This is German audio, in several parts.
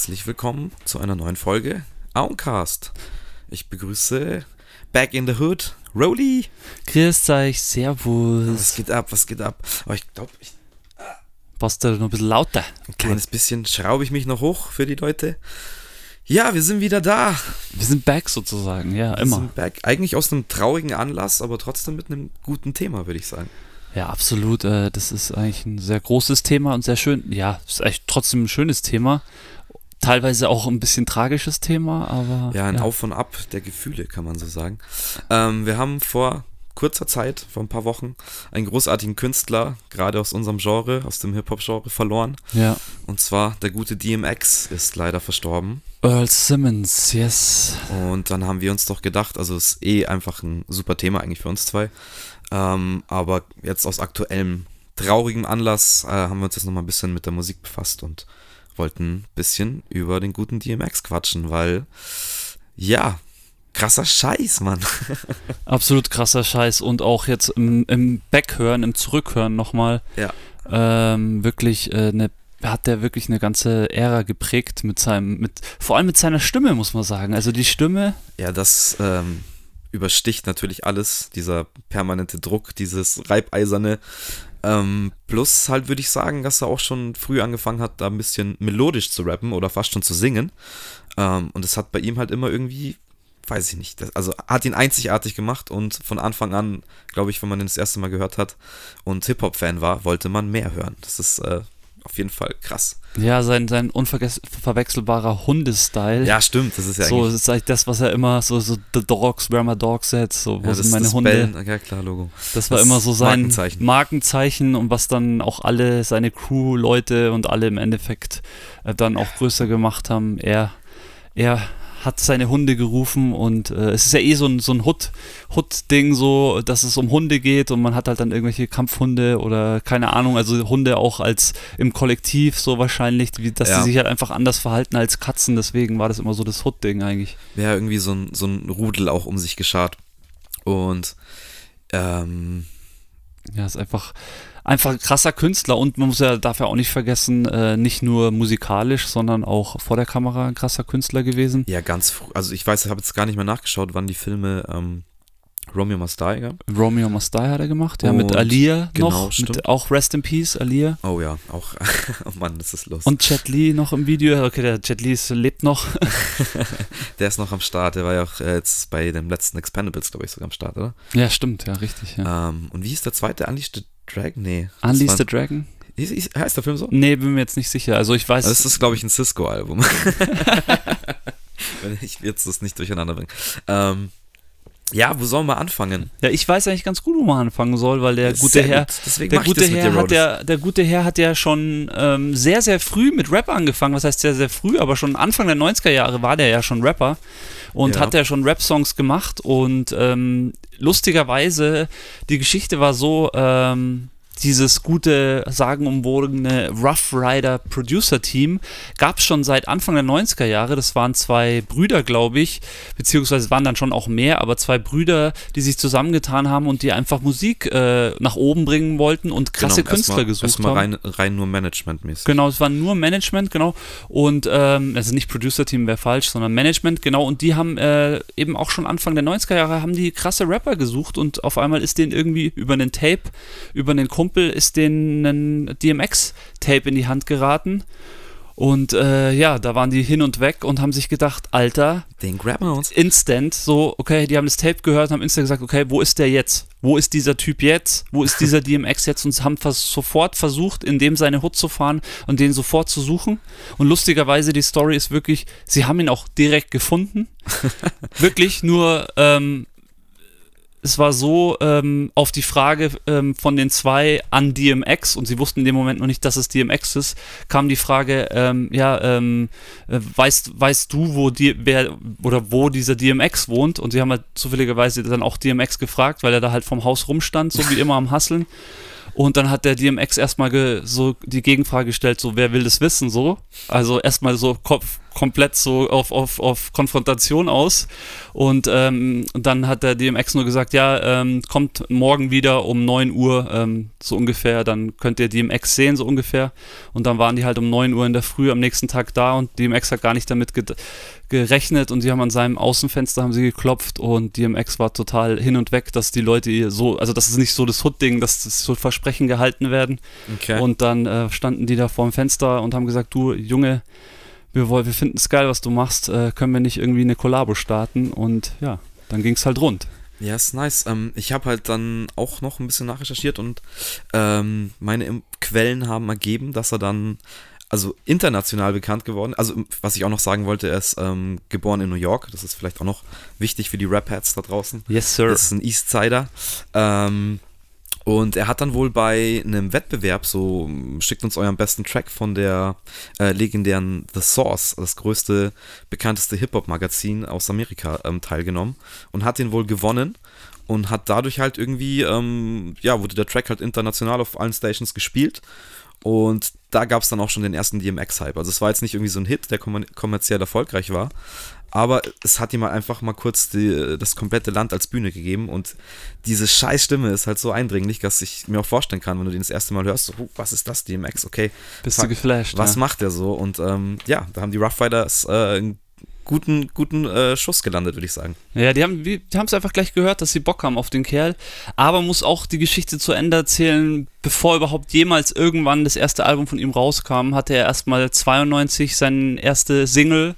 Herzlich willkommen zu einer neuen Folge Auncast. Ich begrüße Back in the Hood, Rolly. Grüß euch, servus. Was geht ab, was geht ab? Oh, ich glaube, ich, Passt da noch ein bisschen lauter. ein kleines bisschen schraube ich mich noch hoch für die Leute. Ja, wir sind wieder da. Wir sind back sozusagen, ja, Wir immer. sind back. Eigentlich aus einem traurigen Anlass, aber trotzdem mit einem guten Thema, würde ich sagen. Ja, absolut. Äh, das ist eigentlich ein sehr großes Thema und sehr schön. Ja, ist eigentlich trotzdem ein schönes Thema. Teilweise auch ein bisschen tragisches Thema, aber. Ja, ein Auf und Ab der Gefühle, kann man so sagen. Ähm, wir haben vor kurzer Zeit, vor ein paar Wochen, einen großartigen Künstler, gerade aus unserem Genre, aus dem Hip-Hop-Genre, verloren. Ja. Und zwar der gute DMX ist leider verstorben. Earl Simmons, yes. Und dann haben wir uns doch gedacht, also ist eh einfach ein super Thema eigentlich für uns zwei. Ähm, aber jetzt aus aktuellem traurigem Anlass äh, haben wir uns jetzt nochmal ein bisschen mit der Musik befasst und wollten ein bisschen über den guten DMX quatschen, weil ja, krasser Scheiß, Mann. Absolut krasser Scheiß. Und auch jetzt im, im Backhören, im Zurückhören nochmal. Ja. Ähm, wirklich äh, eine hat der wirklich eine ganze Ära geprägt mit seinem, mit, vor allem mit seiner Stimme, muss man sagen. Also die Stimme, Ja, das ähm, übersticht natürlich alles, dieser permanente Druck, dieses Reibeiserne. Ähm, plus halt würde ich sagen, dass er auch schon früh angefangen hat, da ein bisschen melodisch zu rappen oder fast schon zu singen. Ähm, und es hat bei ihm halt immer irgendwie, weiß ich nicht, das, also hat ihn einzigartig gemacht und von Anfang an, glaube ich, wenn man ihn das erste Mal gehört hat und Hip-Hop-Fan war, wollte man mehr hören. Das ist äh, auf jeden Fall krass. ja, sein, sein unverwechselbarer Hundestyle. Ja, stimmt, das ist ja so, eigentlich das ist eigentlich das, was er immer so, so The Dogs, Where My Dog Said, so, wo ja, sind meine das Hunde. Bellen, ja klar, Logo. Das war das immer so sein Markenzeichen. Markenzeichen. und was dann auch alle seine Crew-Leute und alle im Endeffekt äh, dann auch größer gemacht haben. Er, er hat seine Hunde gerufen und äh, es ist ja eh so ein, so ein Hut- Hut-Ding, so, dass es um Hunde geht und man hat halt dann irgendwelche Kampfhunde oder keine Ahnung, also Hunde auch als im Kollektiv so wahrscheinlich, wie, dass Ja. sie sich halt einfach anders verhalten als Katzen, deswegen war das immer so das Hut-Ding eigentlich. ja, irgendwie so ein, so ein Rudel auch um sich geschart. Und ähm, Ja, ist einfach, einfach ein krasser Künstler und man muss ja, darf ja auch nicht vergessen, äh, nicht nur musikalisch, sondern auch vor der Kamera ein krasser Künstler gewesen. ja, ganz früh, also ich weiß, ich habe jetzt gar nicht mehr nachgeschaut, wann die Filme ähm, Romeo Must Die gab. Romeo Must Die hat er gemacht, ja, mit Und- Alia genau, noch, stimmt. mit, auch Rest in Peace, Alia. Oh ja, auch, oh Mann, das ist los. Und Jet Li noch im Video. Okay, der Jet Li ist, lebt noch. der ist noch am Start, der war ja auch äh, jetzt bei dem letzten Expendables, glaube ich, sogar am Start, oder? ja, stimmt, ja, richtig. Ja. Ähm, und wie hieß der zweite? The Dragon? Nee. Unleash the Dragon? Heißt der Film so? Nee, bin mir jetzt nicht sicher. Also ich weiß. Das ist, glaube ich, ein Cisco-Album. Wenn ich jetzt das nicht durcheinander bringe. Ähm, ja, wo sollen wir anfangen? ja, ich weiß eigentlich ganz gut, wo man anfangen soll, weil der gute Sehr Herr, der gute Herr hat ja, der gute Herr hat ja schon ähm, sehr, sehr früh mit Rap angefangen. Was heißt sehr, sehr früh, aber schon Anfang der 90er Jahre war der ja schon Rapper und Ja. hat ja schon Rap-Songs gemacht. Und ähm, lustigerweise, die Geschichte war so, ähm, dieses gute, sagenumwogene Rough Rider Producer Team gab es schon seit Anfang der 90er Jahre. Das waren zwei Brüder, glaube ich, beziehungsweise waren dann schon auch mehr, aber zwei Brüder, die sich zusammengetan haben und die einfach Musik äh, nach oben bringen wollten und krasse Genau, Künstler erstmal- gesucht erstmal haben. rein, rein nur managementmäßig. Genau, es war nur Management, genau. Und, ähm, also nicht Producer-Team wäre falsch, sondern Management, genau. Und die haben äh, eben auch schon Anfang der 90er Jahre haben die krasse Rapper gesucht und auf einmal ist denen irgendwie über einen Tape, über einen Kumpel ist denen ein DMX-Tape in die Hand geraten. Und äh, ja, da waren die hin und weg und haben sich gedacht, Alter, Den graben wir uns. instant, so, okay, die haben das Tape gehört und haben instant gesagt, okay, wo ist der jetzt? Wo ist dieser Typ jetzt? Wo ist dieser DMX jetzt? Und haben vers sofort versucht, in dem seine Hut zu fahren und den sofort zu suchen. Und lustigerweise, die Story ist wirklich, sie haben ihn auch direkt gefunden. wirklich, nur, ähm, es war so, ähm, auf die Frage ähm, von den zwei an DMX, und sie wussten in dem Moment noch nicht, dass es DMX ist, kam die Frage, ähm, ja, ähm, äh, weißt, weißt du, wo die, wer oder wo dieser DMX wohnt? Und sie haben halt zufälligerweise dann auch DMX gefragt, weil er da halt vom Haus rumstand, so wie immer am Hasseln. Und dann hat der DMX erstmal so die Gegenfrage gestellt, so wer will das wissen, so. Also erstmal so Kopf, komplett so auf, auf, auf Konfrontation aus. Und ähm, dann hat der DMX nur gesagt, ja, ähm, kommt morgen wieder um 9 Uhr, ähm, so ungefähr, dann könnt ihr DMX sehen, so ungefähr. Und dann waren die halt um 9 Uhr in der Früh am nächsten Tag da und DMX hat gar nicht damit gerechnet und sie haben an seinem Außenfenster haben sie geklopft und DMX war total hin und weg, dass die Leute so, also das ist nicht so das Hood-Ding, dass das so Versprechen gehalten werden. Okay. Und dann äh, standen die da vor dem Fenster und haben gesagt, du Junge, wir, wir finden es geil, was du machst, äh, können wir nicht irgendwie eine Kollabo starten? Und ja, dann ging es halt rund. Ja, ist nice. Ähm, ich habe halt dann auch noch ein bisschen nachrecherchiert und ähm, meine Quellen haben ergeben, dass er dann also international bekannt geworden. Also was ich auch noch sagen wollte, er ist ähm, geboren in New York. Das ist vielleicht auch noch wichtig für die Rap-Heads da draußen. Yes, sir. Das ist ein Eastsider. Ähm, und er hat dann wohl bei einem Wettbewerb, so schickt uns euren besten Track von der äh, legendären The Source, das größte, bekannteste Hip-Hop-Magazin aus Amerika, ähm, teilgenommen und hat den wohl gewonnen und hat dadurch halt irgendwie, ähm, ja, wurde der Track halt international auf allen Stations gespielt und da gab es dann auch schon den ersten DMX-Hype. Also es war jetzt nicht irgendwie so ein Hit, der kommerziell erfolgreich war, aber es hat ihm halt einfach mal kurz die, das komplette Land als Bühne gegeben und diese scheiß Stimme ist halt so eindringlich, dass ich mir auch vorstellen kann, wenn du den das erste Mal hörst, so, was ist das, DMX, okay. Bist fuck, du geflasht. Was ja. macht der so? Und ähm, ja, da haben die Rough Riders äh, einen guten, guten äh, Schuss gelandet, würde ich sagen. Ja, die haben die es einfach gleich gehört, dass sie Bock haben auf den Kerl, aber muss auch die Geschichte zu Ende erzählen, bevor überhaupt jemals irgendwann das erste Album von ihm rauskam, hatte er erstmal 92 seine erste Single.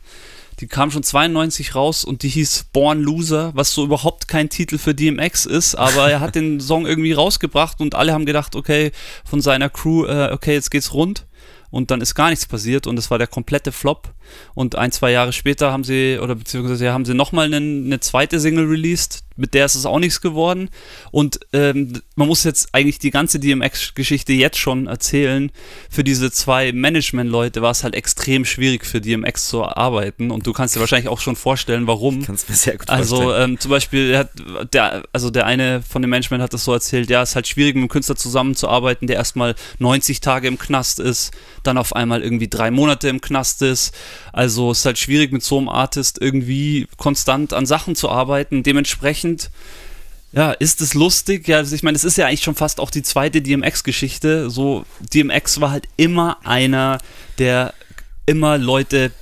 Die kam schon 92 raus und die hieß Born Loser, was so überhaupt kein Titel für DMX ist, aber er hat den Song irgendwie rausgebracht und alle haben gedacht, okay, von seiner Crew, äh, okay, jetzt geht's rund und dann ist gar nichts passiert und es war der komplette Flop. Und ein, zwei Jahre später haben sie, oder beziehungsweise haben sie nochmal eine, eine zweite Single released, mit der ist es auch nichts geworden. Und ähm, man muss jetzt eigentlich die ganze DMX-Geschichte jetzt schon erzählen. Für diese zwei Management-Leute war es halt extrem schwierig für DMX zu arbeiten. Und du kannst dir wahrscheinlich auch schon vorstellen, warum. Ich kann es mir sehr gut also, vorstellen. Also ähm, zum Beispiel, hat der, also der eine von dem Management hat das so erzählt, ja, es ist halt schwierig, mit einem Künstler zusammenzuarbeiten, der erstmal 90 Tage im Knast ist, dann auf einmal irgendwie drei Monate im Knast ist. Also es ist halt schwierig, mit so einem Artist irgendwie konstant an Sachen zu arbeiten. Dementsprechend ja, ist es lustig? Ja, also ich meine, es ist ja eigentlich schon fast auch die zweite DMX-Geschichte. So, DMX war halt immer einer, der immer Leute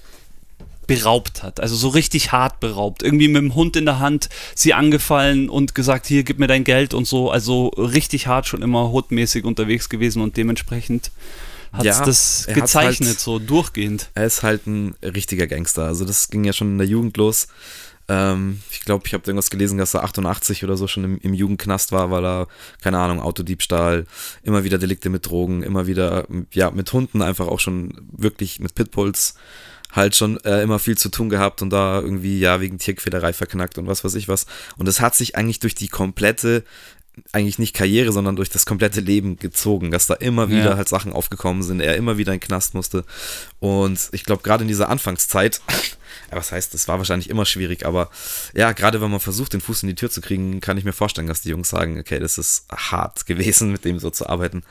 beraubt hat. Also so richtig hart beraubt. Irgendwie mit dem Hund in der Hand sie angefallen und gesagt, hier, gib mir dein Geld und so. Also richtig hart schon immer hutmäßig unterwegs gewesen und dementsprechend hat ja, das gezeichnet, halt, so durchgehend. Er ist halt ein richtiger Gangster. Also das ging ja schon in der Jugend los. Ähm, ich glaube, ich habe irgendwas gelesen, dass er 88 oder so schon im, im, Jugendknast war, weil er, keine Ahnung, Autodiebstahl, immer wieder Delikte mit Drogen, immer wieder, ja, mit Hunden einfach auch schon wirklich mit Pitbulls halt schon äh, immer viel zu tun gehabt und da irgendwie, ja, wegen Tierquälerei verknackt und was weiß ich was. Und es hat sich eigentlich durch die komplette eigentlich nicht Karriere, sondern durch das komplette Leben gezogen, dass da immer wieder ja. halt Sachen aufgekommen sind, er immer wieder in den Knast musste. Und ich glaube, gerade in dieser Anfangszeit, was heißt, das war wahrscheinlich immer schwierig, aber ja, gerade wenn man versucht, den Fuß in die Tür zu kriegen, kann ich mir vorstellen, dass die Jungs sagen, okay, das ist hart gewesen, mit dem so zu arbeiten.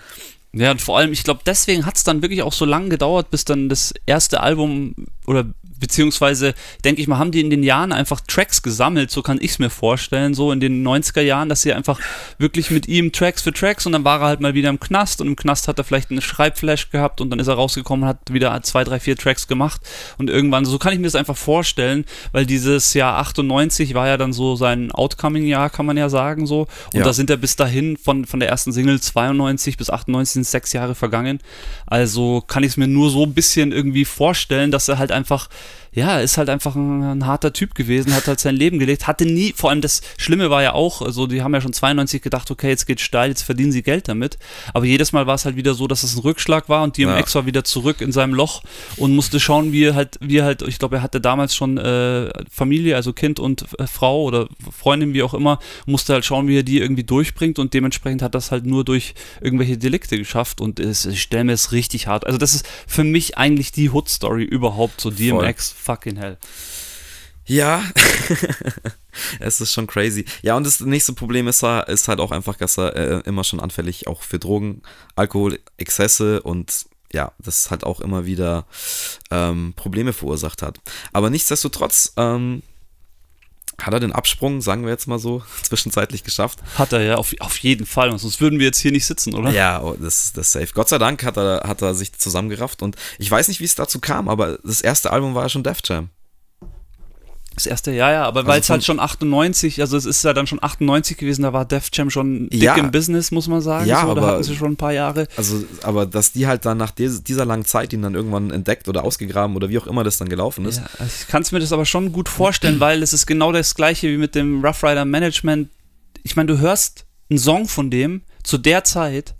Ja, und vor allem, ich glaube, deswegen hat es dann wirklich auch so lange gedauert, bis dann das erste Album oder beziehungsweise, denke ich mal, haben die in den Jahren einfach Tracks gesammelt, so kann ich es mir vorstellen, so in den 90er Jahren, dass sie einfach wirklich mit ihm Tracks für Tracks und dann war er halt mal wieder im Knast und im Knast hat er vielleicht eine Schreibflash gehabt und dann ist er rausgekommen und hat wieder zwei, drei, vier Tracks gemacht und irgendwann, so kann ich mir das einfach vorstellen, weil dieses Jahr 98 war ja dann so sein Outcoming-Jahr, kann man ja sagen, so und ja. da sind er bis dahin von, von der ersten Single 92 bis 98 sind sechs Jahre vergangen, also kann ich es mir nur so ein bisschen irgendwie vorstellen, dass er halt einfach einfach ja, ist halt einfach ein, ein, harter Typ gewesen, hat halt sein Leben gelebt, hatte nie, vor allem das Schlimme war ja auch, also die haben ja schon 92 gedacht, okay, jetzt geht's steil, jetzt verdienen sie Geld damit, aber jedes Mal war es halt wieder so, dass es ein Rückschlag war und DMX ja. war wieder zurück in seinem Loch und musste schauen, wie er halt, wie er halt, ich glaube, er hatte damals schon äh, Familie, also Kind und äh, Frau oder Freundin, wie auch immer, musste halt schauen, wie er die irgendwie durchbringt und dementsprechend hat das halt nur durch irgendwelche Delikte geschafft und es, ich stelle mir es richtig hart, also das ist für mich eigentlich die Hood-Story überhaupt, so DMX, Voll fucking hell. Ja, es ist schon crazy. Ja, und das nächste Problem ist, ist halt auch einfach, dass er äh, immer schon anfällig auch für Drogen, Alkohol, Exzesse und ja, das halt auch immer wieder ähm, Probleme verursacht hat. Aber nichtsdestotrotz ähm, hat er den Absprung, sagen wir jetzt mal so, zwischenzeitlich geschafft. Hat er ja, auf, auf jeden Fall. Sonst würden wir jetzt hier nicht sitzen, oder? Ja, oh, das, das ist safe. Gott sei Dank hat er, hat er sich zusammengerafft und ich weiß nicht, wie es dazu kam, aber das erste Album war ja schon Def Jam. Das erste, ja, ja, aber also weil es halt schon 98, also es ist ja dann schon 98 gewesen, da war Def Jam schon dick ja, im Business, muss man sagen. Ja, so, aber, da hatten sie schon ein paar Jahre. Also, aber dass die halt dann nach dieser langen Zeit ihn dann irgendwann entdeckt oder ausgegraben oder wie auch immer das dann gelaufen ist. Ja, also ich kann es mir das aber schon gut vorstellen, weil es ist genau das gleiche wie mit dem Rough Rider Management. Ich meine, du hörst einen Song von dem zu der Zeit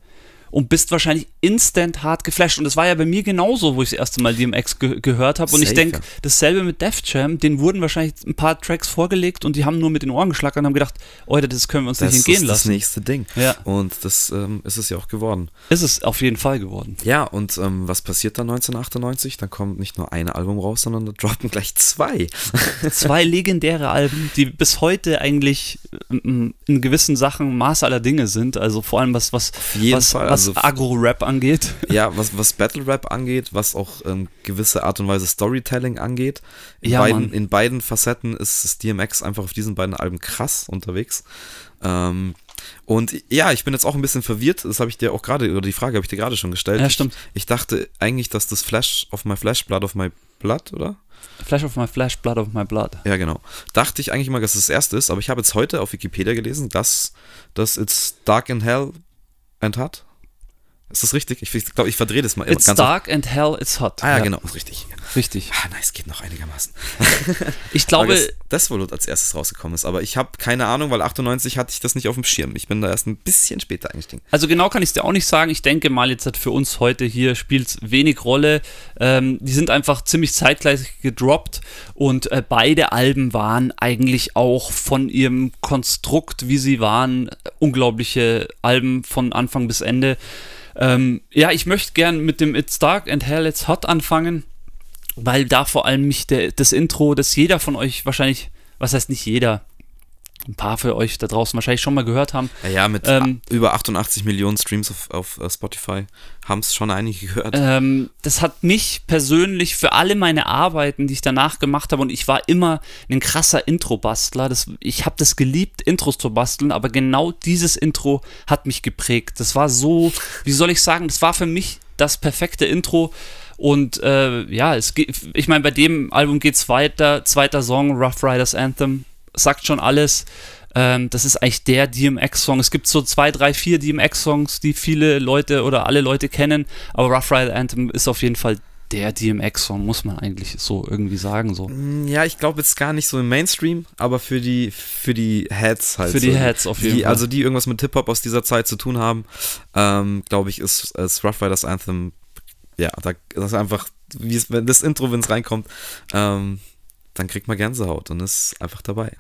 und bist wahrscheinlich instant hart geflasht. Und das war ja bei mir genauso, wo ich das erste Mal DMX ge gehört habe. Und Safe, ich denke, dasselbe mit Def Jam, denen wurden wahrscheinlich ein paar Tracks vorgelegt und die haben nur mit den Ohren geschlackert und haben gedacht, Leute, das können wir uns das nicht entgehen lassen. Das ist das nächste Ding. Ja. Und das ähm, ist es ja auch geworden. Ist es auf jeden Fall geworden. Ja, und ähm, was passiert dann 1998? Dann kommt nicht nur ein Album raus, sondern da droppen gleich zwei. zwei legendäre Alben, die bis heute eigentlich ähm, in gewissen Sachen Maß aller Dinge sind. Also vor allem was, was, was, was also, Agro-Rap angeht. Ja, was, was Battle Rap angeht, was auch ähm, gewisse Art und Weise Storytelling angeht. In, ja, beiden, in beiden Facetten ist das DMX einfach auf diesen beiden Alben krass unterwegs. Ähm, und ja, ich bin jetzt auch ein bisschen verwirrt. Das habe ich dir auch gerade, oder die Frage habe ich dir gerade schon gestellt. Ja, stimmt. Ich, ich, dachte eigentlich, dass das Flash of My Flash, Blood of My Blood, oder? Flash of My Flash, Blood of My Blood. Ja, genau. Dachte ich eigentlich mal, dass das das erste ist, aber ich habe jetzt heute auf Wikipedia gelesen, dass das It's Dark in Hell and hat. Ist das richtig? Ich glaube, ich verdrehe das mal. It's dark oft. and hell is hot. Ah ja, ja. genau, richtig. Richtig. Ah, nice, geht noch einigermaßen. ich glaube, das, das wohl als erstes rausgekommen ist, aber ich habe keine Ahnung, weil 98 hatte ich das nicht auf dem Schirm. Ich bin da erst ein bisschen später eingestiegen. Also genau kann ich es dir auch nicht sagen. Ich denke mal jetzt für uns heute hier spielt es wenig Rolle. Ähm, die sind einfach ziemlich zeitgleich gedroppt und äh, beide Alben waren eigentlich auch von ihrem Konstrukt, wie sie waren, unglaubliche Alben von Anfang bis Ende. Ähm, ja, ich möchte gern mit dem It's Dark and Hell It's Hot anfangen, weil da vor allem mich der, das Intro, das jeder von euch wahrscheinlich, was heißt nicht jeder, ein paar für euch da draußen wahrscheinlich schon mal gehört haben. Ja, ja mit ähm, über 88 Millionen Streams auf, auf uh, Spotify haben es schon einige gehört. Ähm, das hat mich persönlich für alle meine Arbeiten, die ich danach gemacht habe, und ich war immer ein krasser Intro-Bastler. Ich habe das geliebt, Intros zu basteln, aber genau dieses Intro hat mich geprägt. Das war so, wie soll ich sagen, das war für mich das perfekte Intro. Und äh, ja, es geht, ich meine, bei dem Album geht es weiter. Zweiter Song, Rough Riders Anthem, sagt schon alles. Ähm, das ist eigentlich der DMX-Song. Es gibt so zwei, drei, vier DMX-Songs, die viele Leute oder alle Leute kennen, aber Rough Rider Anthem ist auf jeden Fall der DMX-Song, muss man eigentlich so irgendwie sagen. So. Mm, ja, ich glaube jetzt gar nicht so im Mainstream, aber für die, für die Heads halt. Für die Heads auf jeden die, Fall. Also die irgendwas mit Hip-Hop aus dieser Zeit zu tun haben, ähm, glaube ich, ist, ist Rough Riders Anthem, ja, da, das ist einfach, wie wenn das Intro, wenn es reinkommt, ähm, dann kriegt man Gänsehaut und ist einfach dabei.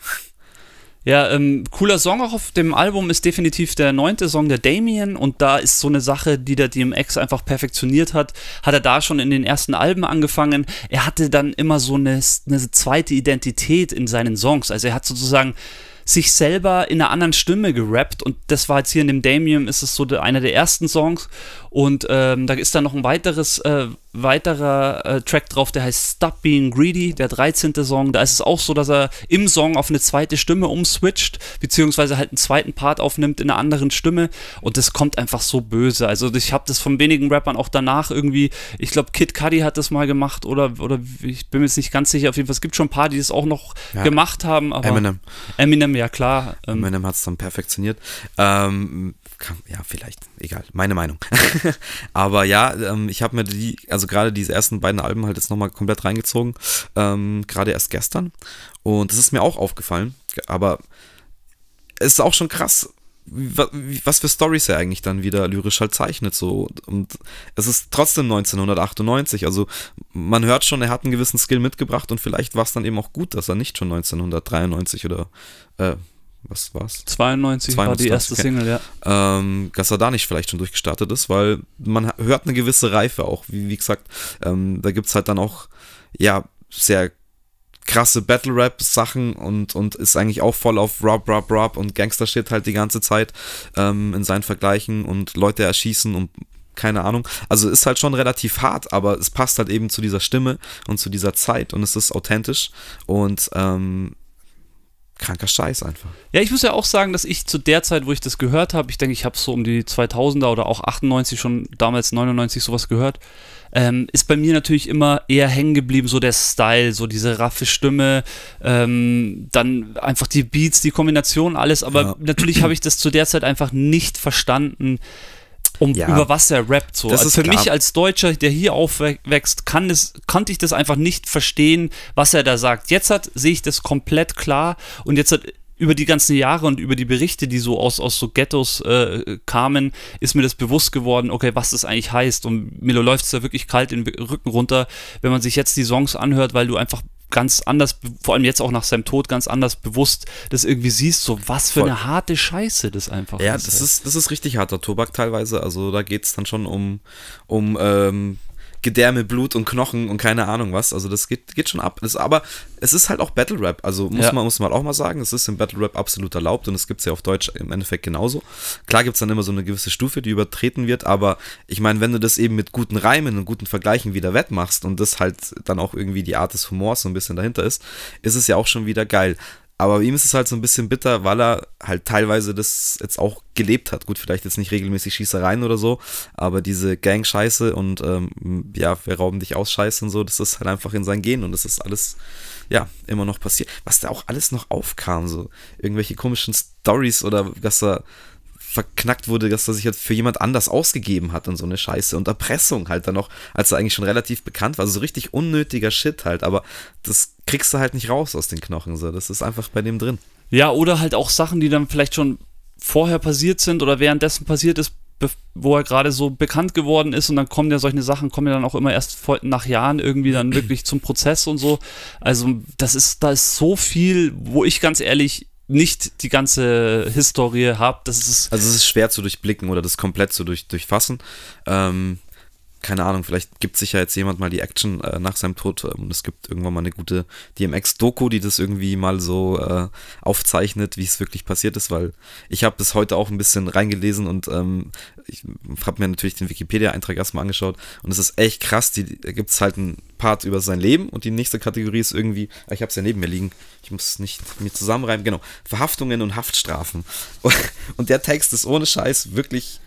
Ja, ähm, cooler Song auch auf dem Album ist definitiv der neunte Song der Damien und da ist so eine Sache, die der DMX einfach perfektioniert hat. Hat er da schon in den ersten Alben angefangen. Er hatte dann immer so eine, eine zweite Identität in seinen Songs. Also er hat sozusagen sich selber in einer anderen Stimme gerappt und das war jetzt hier in dem Damien ist es so einer der ersten Songs und ähm, da ist dann noch ein weiteres äh, weiterer äh, Track drauf, der heißt Stop Being Greedy, der 13. Song. Da ist es auch so, dass er im Song auf eine zweite Stimme umswitcht, beziehungsweise halt einen zweiten Part aufnimmt in einer anderen Stimme. Und das kommt einfach so böse. Also ich habe das von wenigen Rappern auch danach irgendwie, ich glaube Kid Cudi hat das mal gemacht oder, oder ich bin mir jetzt nicht ganz sicher. Auf jeden Fall, es gibt schon ein paar, die das auch noch ja. gemacht haben. Eminem. Eminem, ja klar. Ähm, Eminem hat es dann perfektioniert. Ähm, ja, vielleicht, egal, meine Meinung. Aber ja, ähm, ich habe mir die, also gerade diese ersten beiden Alben halt jetzt nochmal komplett reingezogen, ähm, gerade erst gestern. Und das ist mir auch aufgefallen, aber es ist auch schon krass, was für Stories er eigentlich dann wieder lyrisch halt zeichnet so. Und es ist trotzdem 1998 also man hört schon er hat einen gewissen Skill mitgebracht und vielleicht war es dann eben auch gut dass er nicht schon 1993 oder äh, was war's? 92, 92 war die erste okay. Single, ja. Ähm, dass er da nicht vielleicht schon durchgestartet ist, weil man hört eine gewisse Reife auch. Wie, wie gesagt, ähm, da gibt es halt dann auch, ja, sehr krasse Battle-Rap-Sachen und, und ist eigentlich auch voll auf Rob, Rob, Rob und Gangster-Shit halt die ganze Zeit ähm, in seinen Vergleichen und Leute erschießen und keine Ahnung. Also ist halt schon relativ hart, aber es passt halt eben zu dieser Stimme und zu dieser Zeit und es ist authentisch und ähm, kranker Scheiß einfach. Ja, ich muss ja auch sagen, dass ich zu der Zeit, wo ich das gehört habe, ich denke, ich habe so um die 2000er oder auch 98 schon damals 99 sowas gehört, ähm, ist bei mir natürlich immer eher hängen geblieben, so der Style, so diese raffe Stimme, ähm, dann einfach die Beats, die Kombination, alles, aber ja. natürlich habe ich das zu der Zeit einfach nicht verstanden, um ja, über was er rappt. So. Also für klar. mich als Deutscher, der hier aufwächst, kann das, konnte ich das einfach nicht verstehen, was er da sagt. Jetzt hat, sehe ich das komplett klar und jetzt hat über die ganzen Jahre und über die Berichte, die so aus, aus so Ghettos äh, kamen, ist mir das bewusst geworden, okay, was das eigentlich heißt. Und mir läuft es da wirklich kalt den Rücken runter, wenn man sich jetzt die Songs anhört, weil du einfach ganz anders, vor allem jetzt auch nach seinem Tod, ganz anders bewusst das irgendwie siehst, so was für Voll. eine harte Scheiße das einfach ja, ist. Ja, das ist, das ist richtig harter Tobak teilweise. Also da geht es dann schon um, um ähm, Gedärme, Blut und Knochen und keine Ahnung was. Also das geht, geht schon ab. Das, aber es ist halt auch Battle Rap. Also muss, ja. man, muss man auch mal sagen, es ist im Battle Rap absolut erlaubt und es gibt es ja auf Deutsch im Endeffekt genauso. Klar gibt es dann immer so eine gewisse Stufe, die übertreten wird, aber ich meine, wenn du das eben mit guten Reimen und guten Vergleichen wieder wettmachst und das halt dann auch irgendwie die Art des Humors so ein bisschen dahinter ist, ist es ja auch schon wieder geil. Aber ihm ist es halt so ein bisschen bitter, weil er halt teilweise das jetzt auch gelebt hat. Gut, vielleicht jetzt nicht regelmäßig Schießereien oder so, aber diese Gang-Scheiße und ähm, ja, wir rauben dich aus Scheiße und so, das ist halt einfach in sein Gen und das ist alles, ja, immer noch passiert. Was da auch alles noch aufkam, so irgendwelche komischen Stories oder dass er verknackt wurde, dass er sich jetzt für jemand anders ausgegeben hat und so eine Scheiße und Erpressung halt dann noch, als er eigentlich schon relativ bekannt war. Also so richtig unnötiger Shit halt, aber das kriegst du halt nicht raus aus den Knochen. So. Das ist einfach bei dem drin. Ja, oder halt auch Sachen, die dann vielleicht schon vorher passiert sind oder währenddessen passiert ist, wo er gerade so bekannt geworden ist und dann kommen ja solche Sachen, kommen ja dann auch immer erst nach Jahren irgendwie dann wirklich zum Prozess und so. Also das ist, da ist so viel, wo ich ganz ehrlich nicht die ganze Historie habe. Das ist also es ist schwer zu durchblicken oder das komplett zu durch, durchfassen. Ähm, keine Ahnung, vielleicht gibt sich ja jetzt jemand mal die Action äh, nach seinem Tod ähm, und es gibt irgendwann mal eine gute DMX-Doku, die das irgendwie mal so äh, aufzeichnet, wie es wirklich passiert ist, weil ich habe das heute auch ein bisschen reingelesen und ähm, ich habe mir natürlich den Wikipedia-Eintrag erstmal angeschaut und es ist echt krass, die, da gibt es halt einen Part über sein Leben und die nächste Kategorie ist irgendwie, ah, ich habe es ja neben mir liegen, ich muss es nicht mir zusammenreimen, genau, Verhaftungen und Haftstrafen. Und der Text ist ohne Scheiß wirklich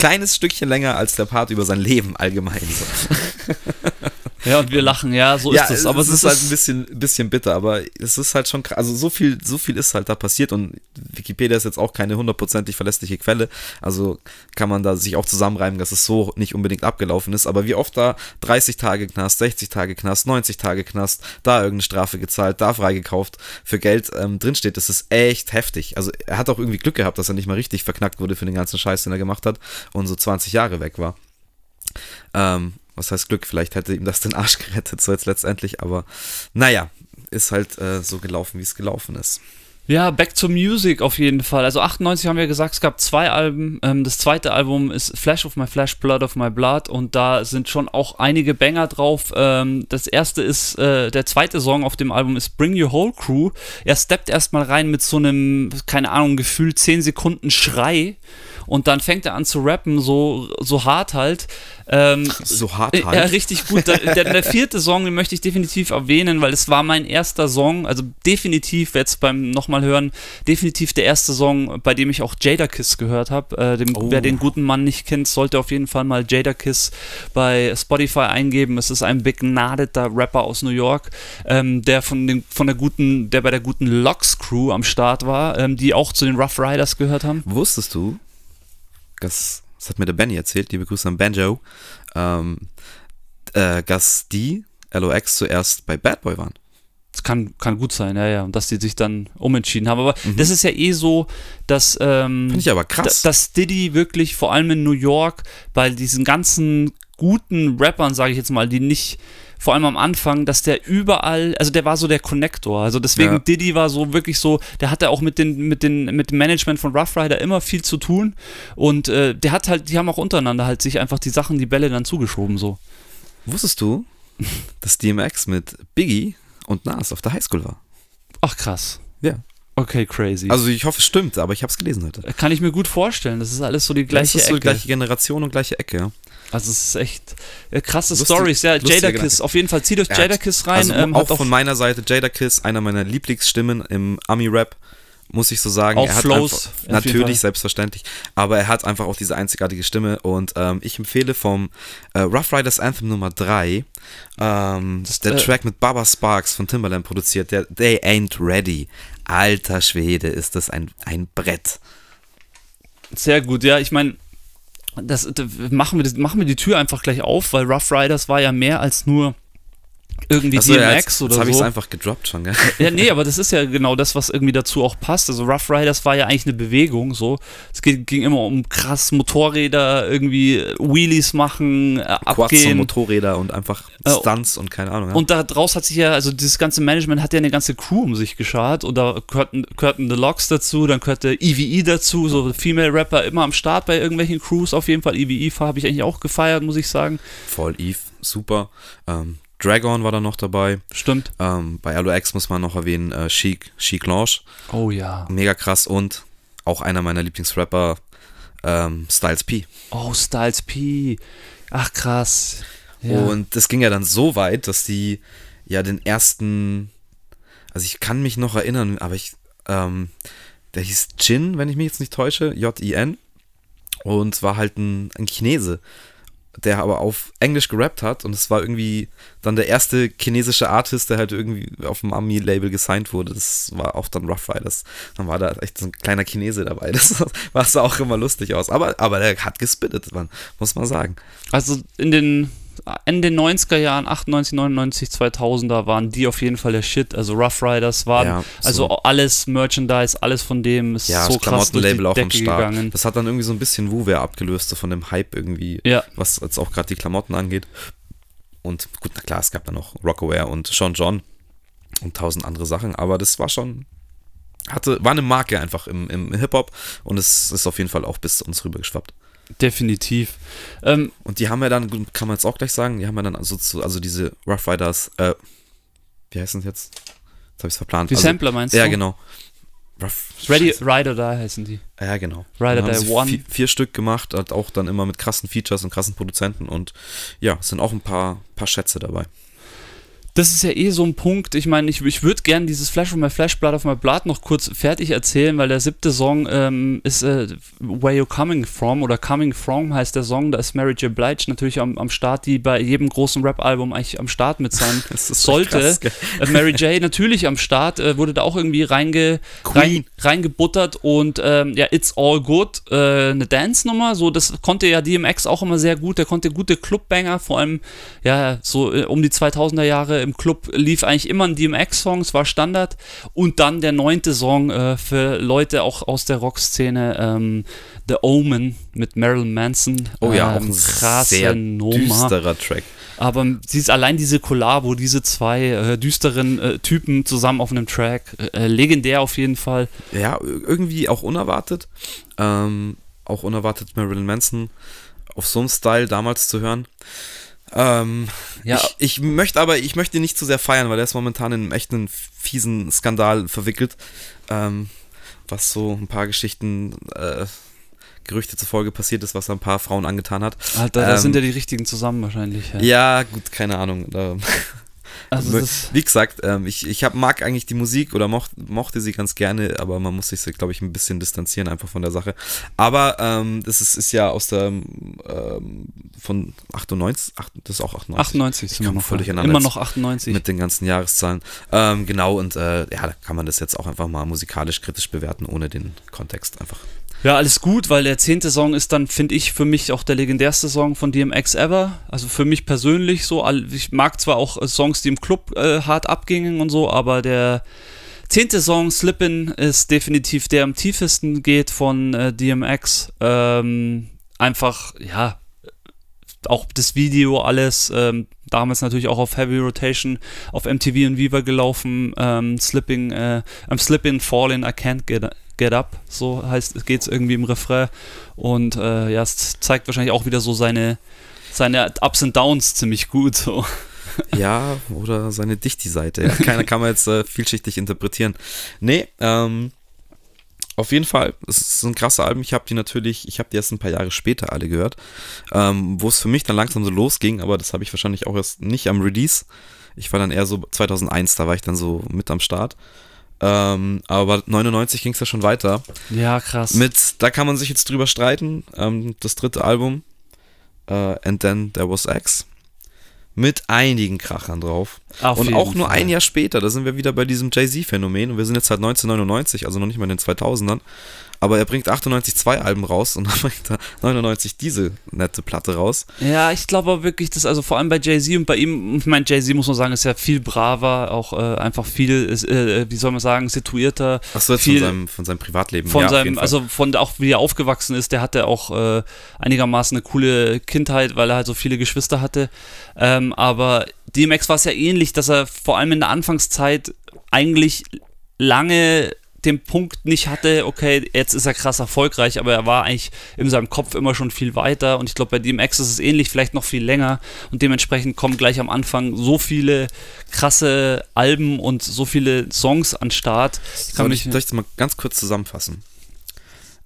kleines Stückchen länger als der Part über sein Leben allgemein. So. Ja, und wir lachen, ja, so ja, ist es. Aber es ist, ist halt ein bisschen, bisschen bitter, aber es ist halt schon krass. Also so viel, so viel ist halt da passiert und Wikipedia ist jetzt auch keine hundertprozentig verlässliche Quelle. Also kann man da sich auch zusammenreimen, dass es so nicht unbedingt abgelaufen ist. Aber wie oft da 30 Tage Knast, 60 Tage Knast, 90 Tage Knast, da irgendeine Strafe gezahlt, da freigekauft für Geld ähm, drinsteht, das ist echt heftig. Also er hat auch irgendwie Glück gehabt, dass er nicht mal richtig verknackt wurde für den ganzen Scheiß, den er gemacht hat und so 20 Jahre weg war. Ähm, was heißt Glück? Vielleicht hätte ihm das den Arsch gerettet, so jetzt letztendlich, aber naja, ist halt äh, so gelaufen, wie es gelaufen ist. Ja, Back to Music auf jeden Fall. Also 98 haben wir gesagt, es gab zwei Alben. Ähm, das zweite Album ist Flash of My Flash, Blood of My Blood und da sind schon auch einige Banger drauf. Ähm, das erste ist, äh, der zweite Song auf dem Album ist Bring Your Whole Crew. Er steppt erstmal rein mit so einem, keine Ahnung, gefühlt 10 Sekunden Schrei und dann fängt er an zu rappen, so, so hart halt. Ähm, so hart halt? Ja, richtig gut. Der, der, der, vierte Song, den möchte ich definitiv erwähnen, weil es war mein erster Song, also definitiv, jetzt beim nochmal hören, definitiv der erste Song, bei dem ich auch Jada Kiss gehört habe. Äh, oh. Wer den guten Mann nicht kennt, sollte auf jeden Fall mal Jada Kiss bei Spotify eingeben. Es ist ein begnadeter Rapper aus New York, ähm, der von, den, von der guten, der bei der guten Locks Crew am Start war, ähm, die auch zu den Rough Riders gehört haben. Wusstest du, das, das hat mir der Benny erzählt, liebe Grüße an Banjo, ähm, äh, dass die LOX zuerst bei Bad Boy waren. Das kann, kann gut sein, ja, ja. Und dass die sich dann umentschieden haben. Aber mhm. das ist ja eh so, dass. Ähm, Finde ich aber krass. Dass Diddy wirklich vor allem in New York bei diesen ganzen guten Rappern, sage ich jetzt mal, die nicht vor allem am Anfang, dass der überall, also der war so der Connector. Also deswegen ja. Diddy war so wirklich so, der hatte auch mit, den, mit, den, mit dem Management von Rough Rider immer viel zu tun. Und äh, der hat halt, die haben auch untereinander halt sich einfach die Sachen, die Bälle dann zugeschoben so. Wusstest du, dass DMX mit Biggie und Nas auf der Highschool war? Ach krass. Ja. Okay, crazy. Also ich hoffe, es stimmt, aber ich habe es gelesen heute. Kann ich mir gut vorstellen. Das ist alles so die gleiche das ist so Ecke. die gleiche Generation und gleiche Ecke. Also es ist echt äh, krasse Lustig- Stories. Ja, Jadakiss, auf jeden Fall zieht euch Ja, Jadakiss rein. Also ähm, auch hat von meiner Seite Jadakiss, einer meiner Lieblingsstimmen im Ami-Rap, muss ich so sagen. Auch er hat Flows, einfach, natürlich, selbstverständlich, aber er hat einfach auch diese einzigartige Stimme und ähm, ich empfehle vom äh, Rough Riders Anthem Nummer 3, ähm, Das, der äh, Track mit Baba Sparks von Timbaland produziert, der They Ain't Ready. Alter Schwede, ist das ein, ein Brett. Sehr gut, ja, ich meine, das, das machen, wir, machen wir die Tür einfach gleich auf, weil Rough Riders war ja mehr als nur irgendwie ja, DMX jetzt, oder jetzt habe ich es so. einfach gedroppt schon, gell? Ja, nee, aber das ist ja genau das, was irgendwie dazu auch passt. Also Rough Riders war ja eigentlich eine Bewegung, so. Es ging, ging immer um krass Motorräder, irgendwie Wheelies machen, äh, abgehen. Motorräder und einfach Äh, Stunts und keine Ahnung. Ja? Und daraus hat sich ja, also dieses ganze Management hat ja eine ganze Crew um sich geschart. Und da gehörten, gehörten The Locks dazu, dann gehörte EVE dazu, so Female Rapper immer am Start bei irgendwelchen Crews. Auf jeden Fall EVE habe ich eigentlich auch gefeiert, muss ich sagen. Voll Eve, super. Ähm, Dragon war da noch dabei. Stimmt. Ähm, bei LOX muss man noch erwähnen, äh, Chic, Chic Lounge. Oh ja. Mega krass und auch einer meiner Lieblingsrapper, ähm, Styles P. Oh, Styles P. Ach krass. Ja. Und es ging ja dann so weit, dass die ja den ersten, also ich kann mich noch erinnern, aber ich, ähm, der hieß Jin, wenn ich mich jetzt nicht täusche, J-I-N. Und war halt ein, ein Chinese, der aber auf Englisch gerappt hat und es war irgendwie dann der erste chinesische Artist, der halt irgendwie auf dem Ami-Label gesigned wurde. Das war auch dann Rough Riders. Dann war da echt so ein kleiner Chinese dabei. Das war sah auch immer lustig aus. Aber, aber der hat gespittet, man, muss man sagen. Also in den in den 90er Jahren, 98, 99, 2000er waren die auf jeden Fall der Shit. Also Rough Riders waren, Ja, also so. alles Merchandise, alles von dem ist Ja, so das krass durch die Klamottenlabel auch am Decke Start. gegangen. Das hat dann irgendwie so ein bisschen Wu-Wear abgelöst, so von dem Hype irgendwie, Ja. was jetzt auch gerade die Klamotten angeht. Und gut, na klar, es gab dann noch Rockaware und Sean John und tausend andere Sachen, aber das war schon, hatte, war eine Marke einfach im, im Hip-Hop und es ist auf jeden Fall auch bis zu uns rübergeschwappt. Definitiv. Ähm, Und die haben ja dann, kann man jetzt auch gleich sagen, die haben ja dann also, zu, also diese Rough Riders, äh, wie heißen es jetzt? Jetzt habe ich es verplant. die also, Sampler meinst Ja, du? genau. Rough, Ready, Scheiße. Ride or Die heißen die. Ja, genau. Ride or Die One. Vier, vier Stück gemacht, hat auch dann immer mit krassen Features und krassen Produzenten und ja, es sind auch ein paar, paar Schätze dabei. Das ist ja eh so ein Punkt. Ich meine, ich, ich würde gerne dieses Flash of My Flash, Blood of My Blood noch kurz fertig erzählen, weil der siebte Song ähm, ist äh, Where You Coming From oder Coming From heißt der Song. Da ist Mary J. Blige natürlich am, am Start, die bei jedem großen Rap-Album eigentlich am Start mit sein sollte. krass? Äh, Mary J. natürlich am Start, äh, wurde da auch irgendwie reinge, rein, reingebuttert und ähm, ja, It's All Good, äh, eine Dance-Nummer, so das konnte ja DMX auch immer sehr gut, der konnte gute Clubbanger, vor allem ja, so äh, um die 2000er Jahre im Club lief eigentlich immer ein DMX-Song, es war Standard und dann der neunte Song äh, für Leute auch aus der Rockszene, ähm, The Omen mit Marilyn Manson. Oh ja, auch ähm, ein krasse sehr Nummer. düsterer Track. Aber sie ist allein diese Kollabo, diese zwei äh, düsteren äh, Typen zusammen auf einem Track, äh, legendär auf jeden Fall. Ja, irgendwie auch unerwartet. Ähm, auch unerwartet Marilyn Manson auf so einem Style damals zu hören. Ähm, Ja. ich, ich möchte aber, ich möchte ihn nicht zu sehr feiern, weil er ist momentan in einem echten fiesen Skandal verwickelt. Ähm, was so ein paar Geschichten, äh, Gerüchte zufolge passiert ist, was er ein paar Frauen angetan hat. Alter, da Ähm, sind ja die richtigen zusammen wahrscheinlich. Ja. Ja, gut, keine Ahnung. Also wie gesagt, ähm, ich, ich hab, mag eigentlich die Musik oder mocht, mochte sie ganz gerne, aber man muss sich, glaube ich, ein bisschen distanzieren einfach von der Sache. Aber ähm, das ist, ist ja aus der ähm, von 98, ach, das ist auch 98. 98 sind wir noch. voll ja. Immer noch 98. Mit den ganzen Jahreszahlen. Ähm, genau, und äh, ja, da kann man das jetzt auch einfach mal musikalisch kritisch bewerten, ohne den Kontext einfach. Ja, alles gut, weil der zehnte Song ist dann, finde ich, für mich auch der legendärste Song von DMX ever. Also für mich persönlich so. Ich mag zwar auch äh, Songs, die im Club äh, hart abgingen und so, aber der zehnte Song, Slippin', ist definitiv der am tiefesten geht von äh, DMX. Ähm, einfach, ja, auch das Video, alles, ähm, damals natürlich auch auf Heavy Rotation, auf MTV und Viva gelaufen, ähm, Slipping, äh, I'm slipping, falling, I can't get, get up, so heißt, geht's irgendwie im Refrain und äh, ja, es zeigt wahrscheinlich auch wieder so seine, seine Ups und Downs ziemlich gut, so. Ja, oder seine Dichti-Seite. Ja, keine kann man jetzt äh, vielschichtig interpretieren. Nee, ähm, auf jeden Fall, es ist ein krasser Album. Ich habe die natürlich, ich habe die erst ein paar Jahre später alle gehört, ähm, wo es für mich dann langsam so losging, aber das habe ich wahrscheinlich auch erst nicht am Release. Ich war dann eher so 2001, da war ich dann so mit am Start. Ähm, aber 99 ging es ja schon weiter. Ja, krass. Mit, da kann man sich jetzt drüber streiten. Ähm, das dritte Album, äh, And Then There Was X. Mit einigen Krachern drauf. Auf und auch nur Fall. ein Jahr später, da sind wir wieder bei diesem Jay-Z-Phänomen. Und wir sind jetzt halt 1999, also noch nicht mal in den 2000ern. Aber er bringt 98 zwei Alben raus und dann bringt er 99 diese nette Platte raus. Ja, ich glaube aber wirklich, dass also vor allem bei Jay-Z und bei ihm, ich meine, Jay-Z muss man sagen, ist ja viel braver, auch äh, einfach viel, ist, äh, wie soll man sagen, situierter. Achso, jetzt viel von seinem, von seinem Privatleben. von ja, seinem, also von auch wie er aufgewachsen ist, der hatte auch äh, einigermaßen eine coole Kindheit, weil er halt so viele Geschwister hatte. Ähm, aber DMX war es ja ähnlich, dass er vor allem in der Anfangszeit eigentlich lange den Punkt nicht hatte, okay, jetzt ist er krass erfolgreich, aber er war eigentlich in seinem Kopf immer schon viel weiter und ich glaube, bei DMX ist es ähnlich, vielleicht noch viel länger und dementsprechend kommen gleich am Anfang so viele krasse Alben und so viele Songs an Start. Ich kann Soll mich, ich, soll ich das mal ganz kurz zusammenfassen?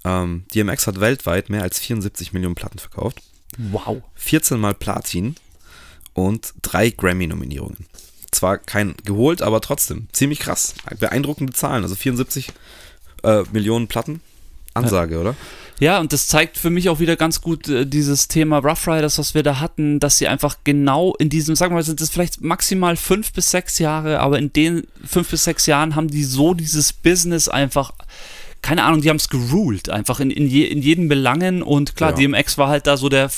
Ähm, DMX hat weltweit mehr als 74 Millionen Platten verkauft, wow. 14 mal Platin und drei Grammy-Nominierungen. Zwar kein geholt, aber trotzdem ziemlich krass. Beeindruckende Zahlen. Also 74 äh, Millionen Platten. Ansage, oder? Ja, und das zeigt für mich auch wieder ganz gut äh, dieses Thema Rough Riders, was wir da hatten, dass sie einfach genau in diesem, sagen wir mal, sind das vielleicht maximal fünf bis sechs Jahre, aber in den fünf bis sechs Jahren haben die so dieses Business einfach, keine Ahnung, die haben es geruled, einfach in, in, je, in jeden Belangen und klar, Ja. DMX war halt da so der,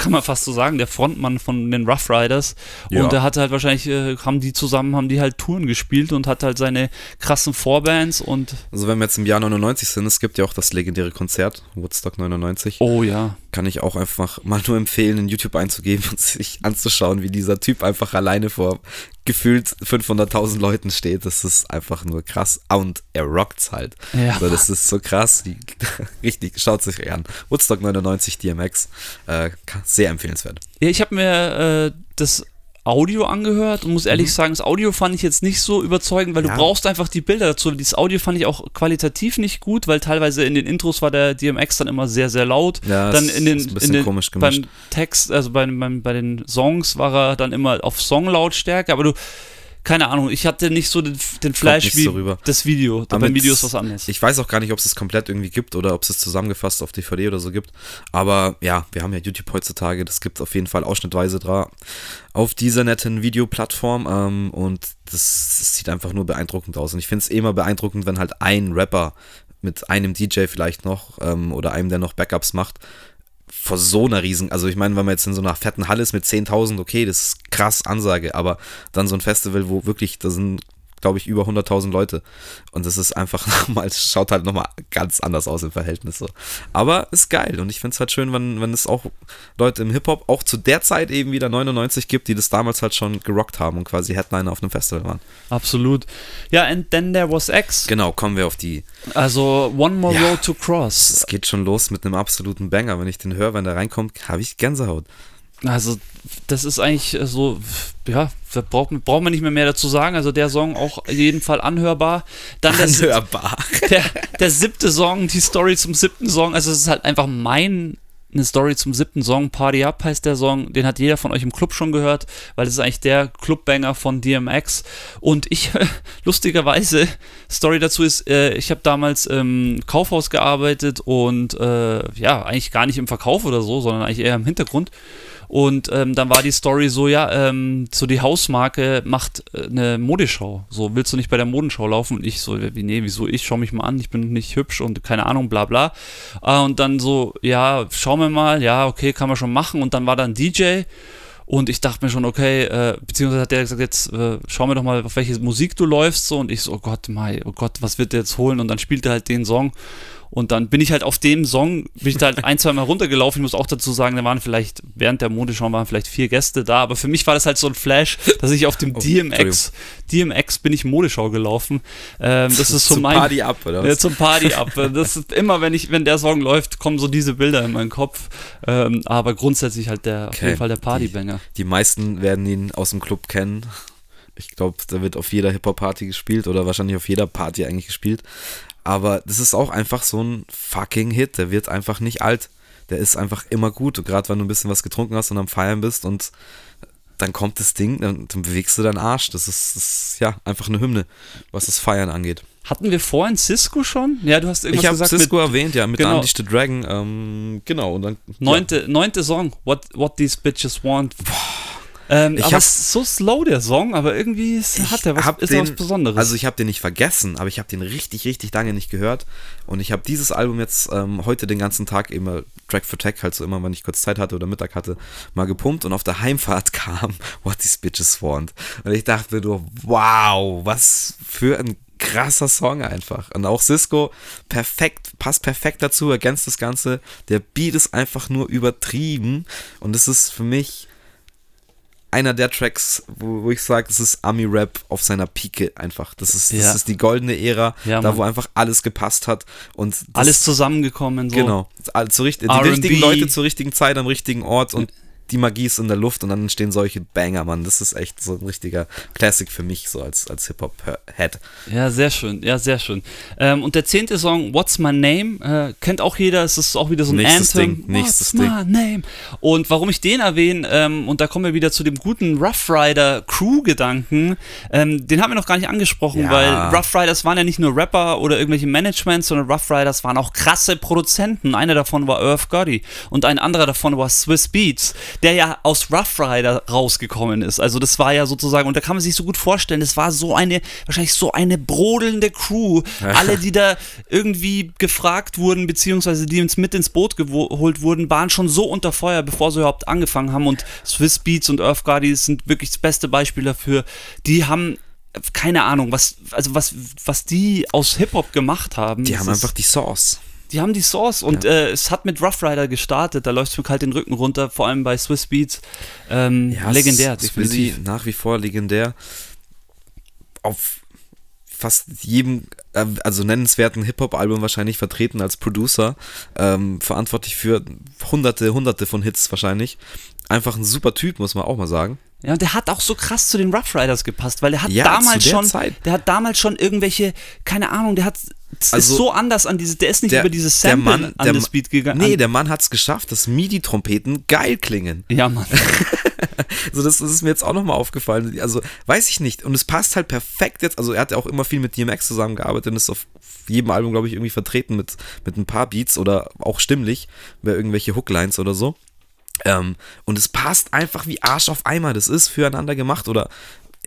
kann man fast so sagen, der Frontmann von den Rough Riders Ja. und er hatte halt wahrscheinlich, äh, haben die zusammen, haben die halt Touren gespielt und hat halt seine krassen Vorbands und, Also wenn wir jetzt im Jahr 99 sind, es gibt ja auch das legendäre Konzert, Woodstock 99. oh ja. Kann ich auch einfach mal nur empfehlen, in YouTube einzugeben und sich anzuschauen, wie dieser Typ einfach alleine vor gefühlt 500.000 Leuten steht. Das ist einfach nur krass. Und er rockt's halt. Ja. Also das ist so krass. Richtig, schaut sich an. Woodstock 99 DMX. Äh, sehr empfehlenswert. Ja, ich habe mir äh, das Audio angehört und muss ehrlich sagen, das Audio fand ich jetzt nicht so überzeugend, weil Mhm. Ja. du brauchst einfach die Bilder dazu. Dieses Audio fand ich auch qualitativ nicht gut, weil teilweise in den Intros war der DMX dann immer sehr, sehr laut. Ja, dann in den, ist ein bisschen den komisch gemischt. beim Text, also bei, beim, bei den Songs war er dann immer auf Songlautstärke, aber du, keine Ahnung, ich hatte nicht so den, den nicht wie so das Video. Aber beim Video ist was anderes. Ich weiß auch gar nicht, ob es es komplett irgendwie gibt oder ob es es zusammengefasst auf DVD oder so gibt. Aber ja, wir haben ja YouTube heutzutage. Das gibt auf jeden Fall ausschnittweise dra auf dieser netten Videoplattform. Ähm, und das, das sieht einfach nur beeindruckend aus. Und ich finde es immer beeindruckend, wenn halt ein Rapper mit einem DJ vielleicht noch ähm, oder einem, der noch Backups macht, vor so einer riesen, also ich meine, wenn man jetzt in so einer fetten Halle ist mit 10.000, okay, das ist krass Ansage, aber dann so ein Festival, wo wirklich, da sind, glaube ich, über 100.000 Leute und das ist einfach nochmal, es schaut halt nochmal ganz anders aus im Verhältnis so. Aber ist geil und ich finde es halt schön, wenn, wenn es auch Leute im Hip-Hop auch zu der Zeit eben wieder 99 gibt, die das damals halt schon gerockt haben und quasi Headliner auf einem Festival waren. Absolut. Ja, and then there was X. Genau, kommen wir auf die, Also One More Ja. Road to Cross. es geht schon los mit einem absoluten Banger, wenn ich den höre, wenn der reinkommt, habe ich Gänsehaut. Also, das ist eigentlich äh, so, ja, braucht, braucht man nicht mehr mehr dazu sagen. Also, der Song auch auf jeden Fall anhörbar. Dann der, Anhörbar. der, der siebte Song, die Story zum siebten Song. Also, es ist halt einfach mein. Eine Story zum siebten Song, Party Up heißt der Song, den hat jeder von euch im Club schon gehört, weil das ist eigentlich der Clubbanger von DMX. Und ich, lustigerweise, Story dazu ist, äh, ich habe damals im Kaufhaus gearbeitet und äh, ja, eigentlich gar nicht im Verkauf oder so, sondern eigentlich eher im Hintergrund. Und ähm, dann war die Story so, ja, ähm, so die Hausmarke macht äh, eine Modeschau. So, willst du nicht bei der Modenschau laufen? Und ich so, wie, nee, wieso ich? Schau mich mal an, ich bin nicht hübsch und keine Ahnung, bla bla. Äh, und dann so, ja, schauen wir mal, ja, okay, kann man schon machen. Und dann war da ein DJ und ich dachte mir schon, okay, äh, beziehungsweise hat der gesagt, jetzt äh, schau mir doch mal, auf welche Musik du läufst. So, und ich so, oh Gott, Mai, oh Gott, was wird der jetzt holen? Und dann spielt er halt den Song. Und dann bin ich halt auf dem Song, bin ich da halt ein, zwei Mal runtergelaufen. Ich muss auch dazu sagen, da waren vielleicht, während der Modeschau waren vielleicht vier Gäste da, aber für mich war das halt so ein Flash, dass ich auf dem oh, DMX, DMX bin ich Modeschau gelaufen. Ähm, das ist so zum mein. Party ab, oder? Was? Ja, zum Party ab. Das ist immer, wenn ich, wenn der Song läuft, kommen so diese Bilder in meinen Kopf. Ähm, aber grundsätzlich halt der, okay. auf jeden Fall der Partybanger. Die, die meisten werden ihn aus dem Club kennen. Ich glaube, da wird auf jeder Hip-Hop-Party gespielt oder wahrscheinlich auf jeder Party eigentlich gespielt. Aber das ist auch einfach so ein fucking Hit. Der wird einfach nicht alt. Der ist einfach immer gut. Gerade wenn du ein bisschen was getrunken hast und am Feiern bist und dann kommt das Ding, dann, dann bewegst du deinen Arsch. Das ist, das ist, ja einfach eine Hymne, was das Feiern angeht. Hatten wir vorhin Cisco schon? Ja, du hast irgendwas ich gesagt. Ich habe Cisco mit, erwähnt, ja, mit genau. Unleash the Dragon. Ähm, genau, und dann. Neunte, ja. neunte Song, What, What These Bitches Want. Boah ähm, aber es ist so slow, der Song, aber irgendwie ist, hat er was, ist den, was Besonderes. Also ich habe den nicht vergessen, aber ich habe den richtig, richtig lange nicht gehört. Und ich habe dieses Album jetzt ähm, heute den ganzen Tag immer Track for Track, halt so immer, wenn ich kurz Zeit hatte oder Mittag hatte, mal gepumpt. Und auf der Heimfahrt kam What These Bitches Want. Und ich dachte nur, wow, was für ein krasser Song einfach. Und auch Cisco perfekt, passt perfekt dazu, ergänzt das Ganze. Der Beat ist einfach nur übertrieben. Und es ist für mich einer der Tracks, wo, wo ich sage, das ist Ami-Rap auf seiner Pike einfach. Das ist, das ja. ist die goldene Ära, ja, da wo einfach alles gepasst hat. und Alles zusammengekommen. So. Genau. Also, die richtigen Leute zur richtigen Zeit am richtigen Ort und die Magie ist in der Luft und dann entstehen solche Banger, Mann. Das ist echt so ein richtiger Classic für mich, so als, als Hip-Hop-Head. Ja, sehr schön, ja, sehr schön. Ähm, und der zehnte Song, What's My Name, äh, kennt auch jeder, es ist auch wieder so ein nächstes Anthem. Ding, nächstes What's Ding. My Name? Und warum ich den erwähne, ähm, und da kommen wir wieder zu dem guten Rough Rider Crew-Gedanken, ähm, den haben wir noch gar nicht angesprochen, ja. weil Rough Riders waren ja nicht nur Rapper oder irgendwelche Managements, sondern Rough Riders waren auch krasse Produzenten. Einer davon war Earth Gotti und ein anderer davon war Swiss Beats der ja aus Rough Rider rausgekommen ist. Also das war ja sozusagen, und da kann man sich so gut vorstellen, das war so eine, wahrscheinlich so eine brodelnde Crew. Alle, die da irgendwie gefragt wurden, beziehungsweise die uns mit ins Boot geholt wurden, waren schon so unter Feuer, bevor sie überhaupt angefangen haben. Und Swiss Beats und Earth Guardi sind wirklich das beste Beispiel dafür. Die haben keine Ahnung, was, also was, was die aus Hip-Hop gemacht haben. Die haben einfach die Sauce. Die haben die Source und ja. äh, es hat mit Rough Rider gestartet, da läuft es mir kalt den Rücken runter, vor allem bei Swiss Beats. Ähm, ja, legendär, definitiv. Nach wie vor legendär. Auf fast jedem, äh, also nennenswerten Hip-Hop-Album wahrscheinlich vertreten als Producer, ähm, verantwortlich für hunderte, hunderte von Hits wahrscheinlich. Einfach ein super Typ, muss man auch mal sagen. Ja, und der hat auch so krass zu den Rough Riders gepasst, weil der hat ja, damals schon, Zeit. der hat damals schon irgendwelche, keine Ahnung, der hat also, ist so anders an diese, der ist nicht der, über dieses Sample Mann, an das Beat gegangen. Nee, der Mann hat es geschafft, dass MIDI-Trompeten geil klingen. Ja, Mann. also das, das, ist mir jetzt auch nochmal aufgefallen. Also weiß ich nicht. Und es passt halt perfekt jetzt. Also er hat ja auch immer viel mit DMX zusammengearbeitet und ist auf jedem Album, glaube ich, irgendwie vertreten mit, mit ein paar Beats oder auch stimmlich bei irgendwelche Hooklines oder so. Ähm, und es passt einfach wie Arsch auf Eimer. Das ist füreinander gemacht oder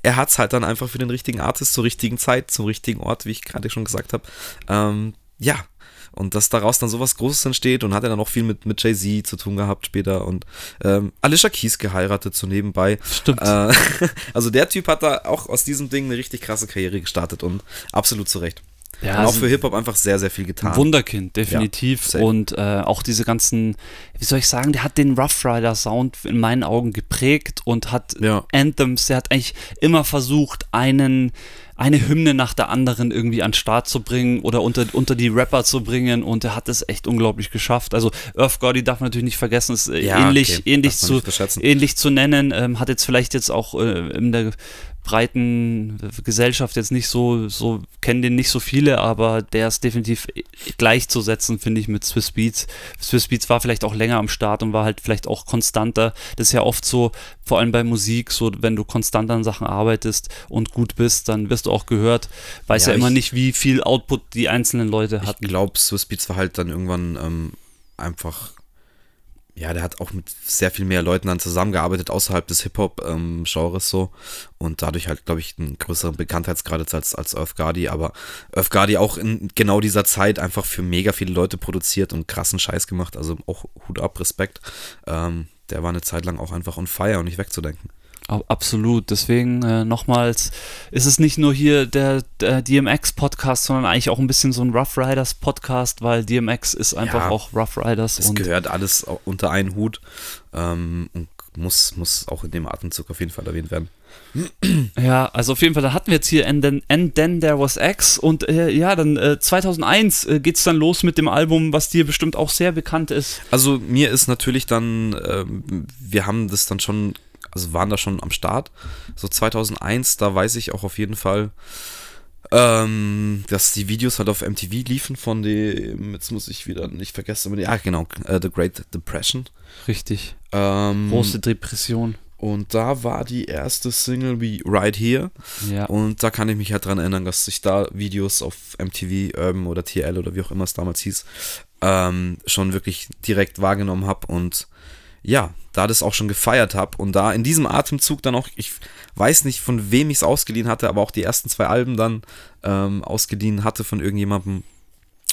er hat es halt dann einfach für den richtigen Artist zur richtigen Zeit, zum richtigen Ort, wie ich gerade schon gesagt habe. Ähm, ja, und dass daraus dann sowas Großes entsteht und hat er dann auch viel mit, mit Jay-Z zu tun gehabt später und ähm, Alicia Keys geheiratet so nebenbei. Stimmt. Äh, also der Typ hat da auch aus diesem Ding eine richtig krasse Karriere gestartet und absolut zu Recht. Ja, und auch für Hip-Hop einfach sehr, sehr viel getan. Wunderkind, definitiv. Ja, und äh, auch diese ganzen, wie soll ich sagen, der hat den Rough Rider Sound in meinen Augen geprägt und hat ja. Anthems, der hat eigentlich immer versucht, einen, eine Hymne nach der anderen irgendwie an den Start zu bringen oder unter, unter die Rapper zu bringen und er hat es echt unglaublich geschafft. Also Earth Gotti darf man natürlich nicht vergessen, ist äh, ja, ähnlich, okay. ähnlich, zu, ähnlich zu nennen, ähm, hat jetzt vielleicht jetzt auch äh, in der breiten Gesellschaft jetzt nicht so, so kennen den nicht so viele, aber der ist definitiv gleichzusetzen, finde ich, mit Swiss Beats. Swiss Beats war vielleicht auch länger am Start und war halt vielleicht auch konstanter. Das ist ja oft so, vor allem bei Musik, so wenn du konstant an Sachen arbeitest und gut bist, dann wirst du auch gehört. Weiß ja, ja immer nicht, wie viel Output die einzelnen Leute hatten. Ich glaube, Swiss Beats war halt dann irgendwann ähm, einfach ja, der hat auch mit sehr viel mehr Leuten dann zusammengearbeitet, außerhalb des Hip-Hop-Genres ähm, so. Und dadurch halt, glaube ich, einen größeren Bekanntheitsgrad als, als Earth Guardi. Aber Earth Guardi auch in genau dieser Zeit einfach für mega viele Leute produziert und krassen Scheiß gemacht. Also auch Hut ab, Respekt. Ähm, der war eine Zeit lang auch einfach on fire und nicht wegzudenken. Absolut. Deswegen äh, nochmals, ist es nicht nur hier der, der DMX-Podcast, sondern eigentlich auch ein bisschen so ein Rough Riders-Podcast, weil DMX ist einfach ja, auch Rough Riders. Es gehört alles unter einen Hut ähm, und muss, muss auch in dem Atemzug auf jeden Fall erwähnt werden. Ja, also auf jeden Fall, da hatten wir jetzt hier And Then, And Then There Was X und äh, ja, dann äh, 2001 äh, es dann los mit dem Album, was dir bestimmt auch sehr bekannt ist. Also mir ist natürlich dann, ähm, wir haben das dann schon, also waren da schon am Start, so 2001, da weiß ich auch auf jeden Fall, ähm, dass die Videos halt auf MTV liefen von dem, jetzt muss ich wieder nicht vergessen, ja genau, uh, The Great Depression. Richtig. Ähm, Große Depression. Und da war die erste Single wie Right Here. Ja. Und da kann ich mich halt dran erinnern, dass ich da Videos auf MTV, Urban oder TL oder wie auch immer es damals hieß, ähm, schon wirklich direkt wahrgenommen habe und ja, da das auch schon gefeiert habe und da in diesem Atemzug dann auch, ich weiß nicht von wem ich es ausgeliehen hatte, aber auch die ersten zwei Alben dann ähm, ausgeliehen hatte von irgendjemandem,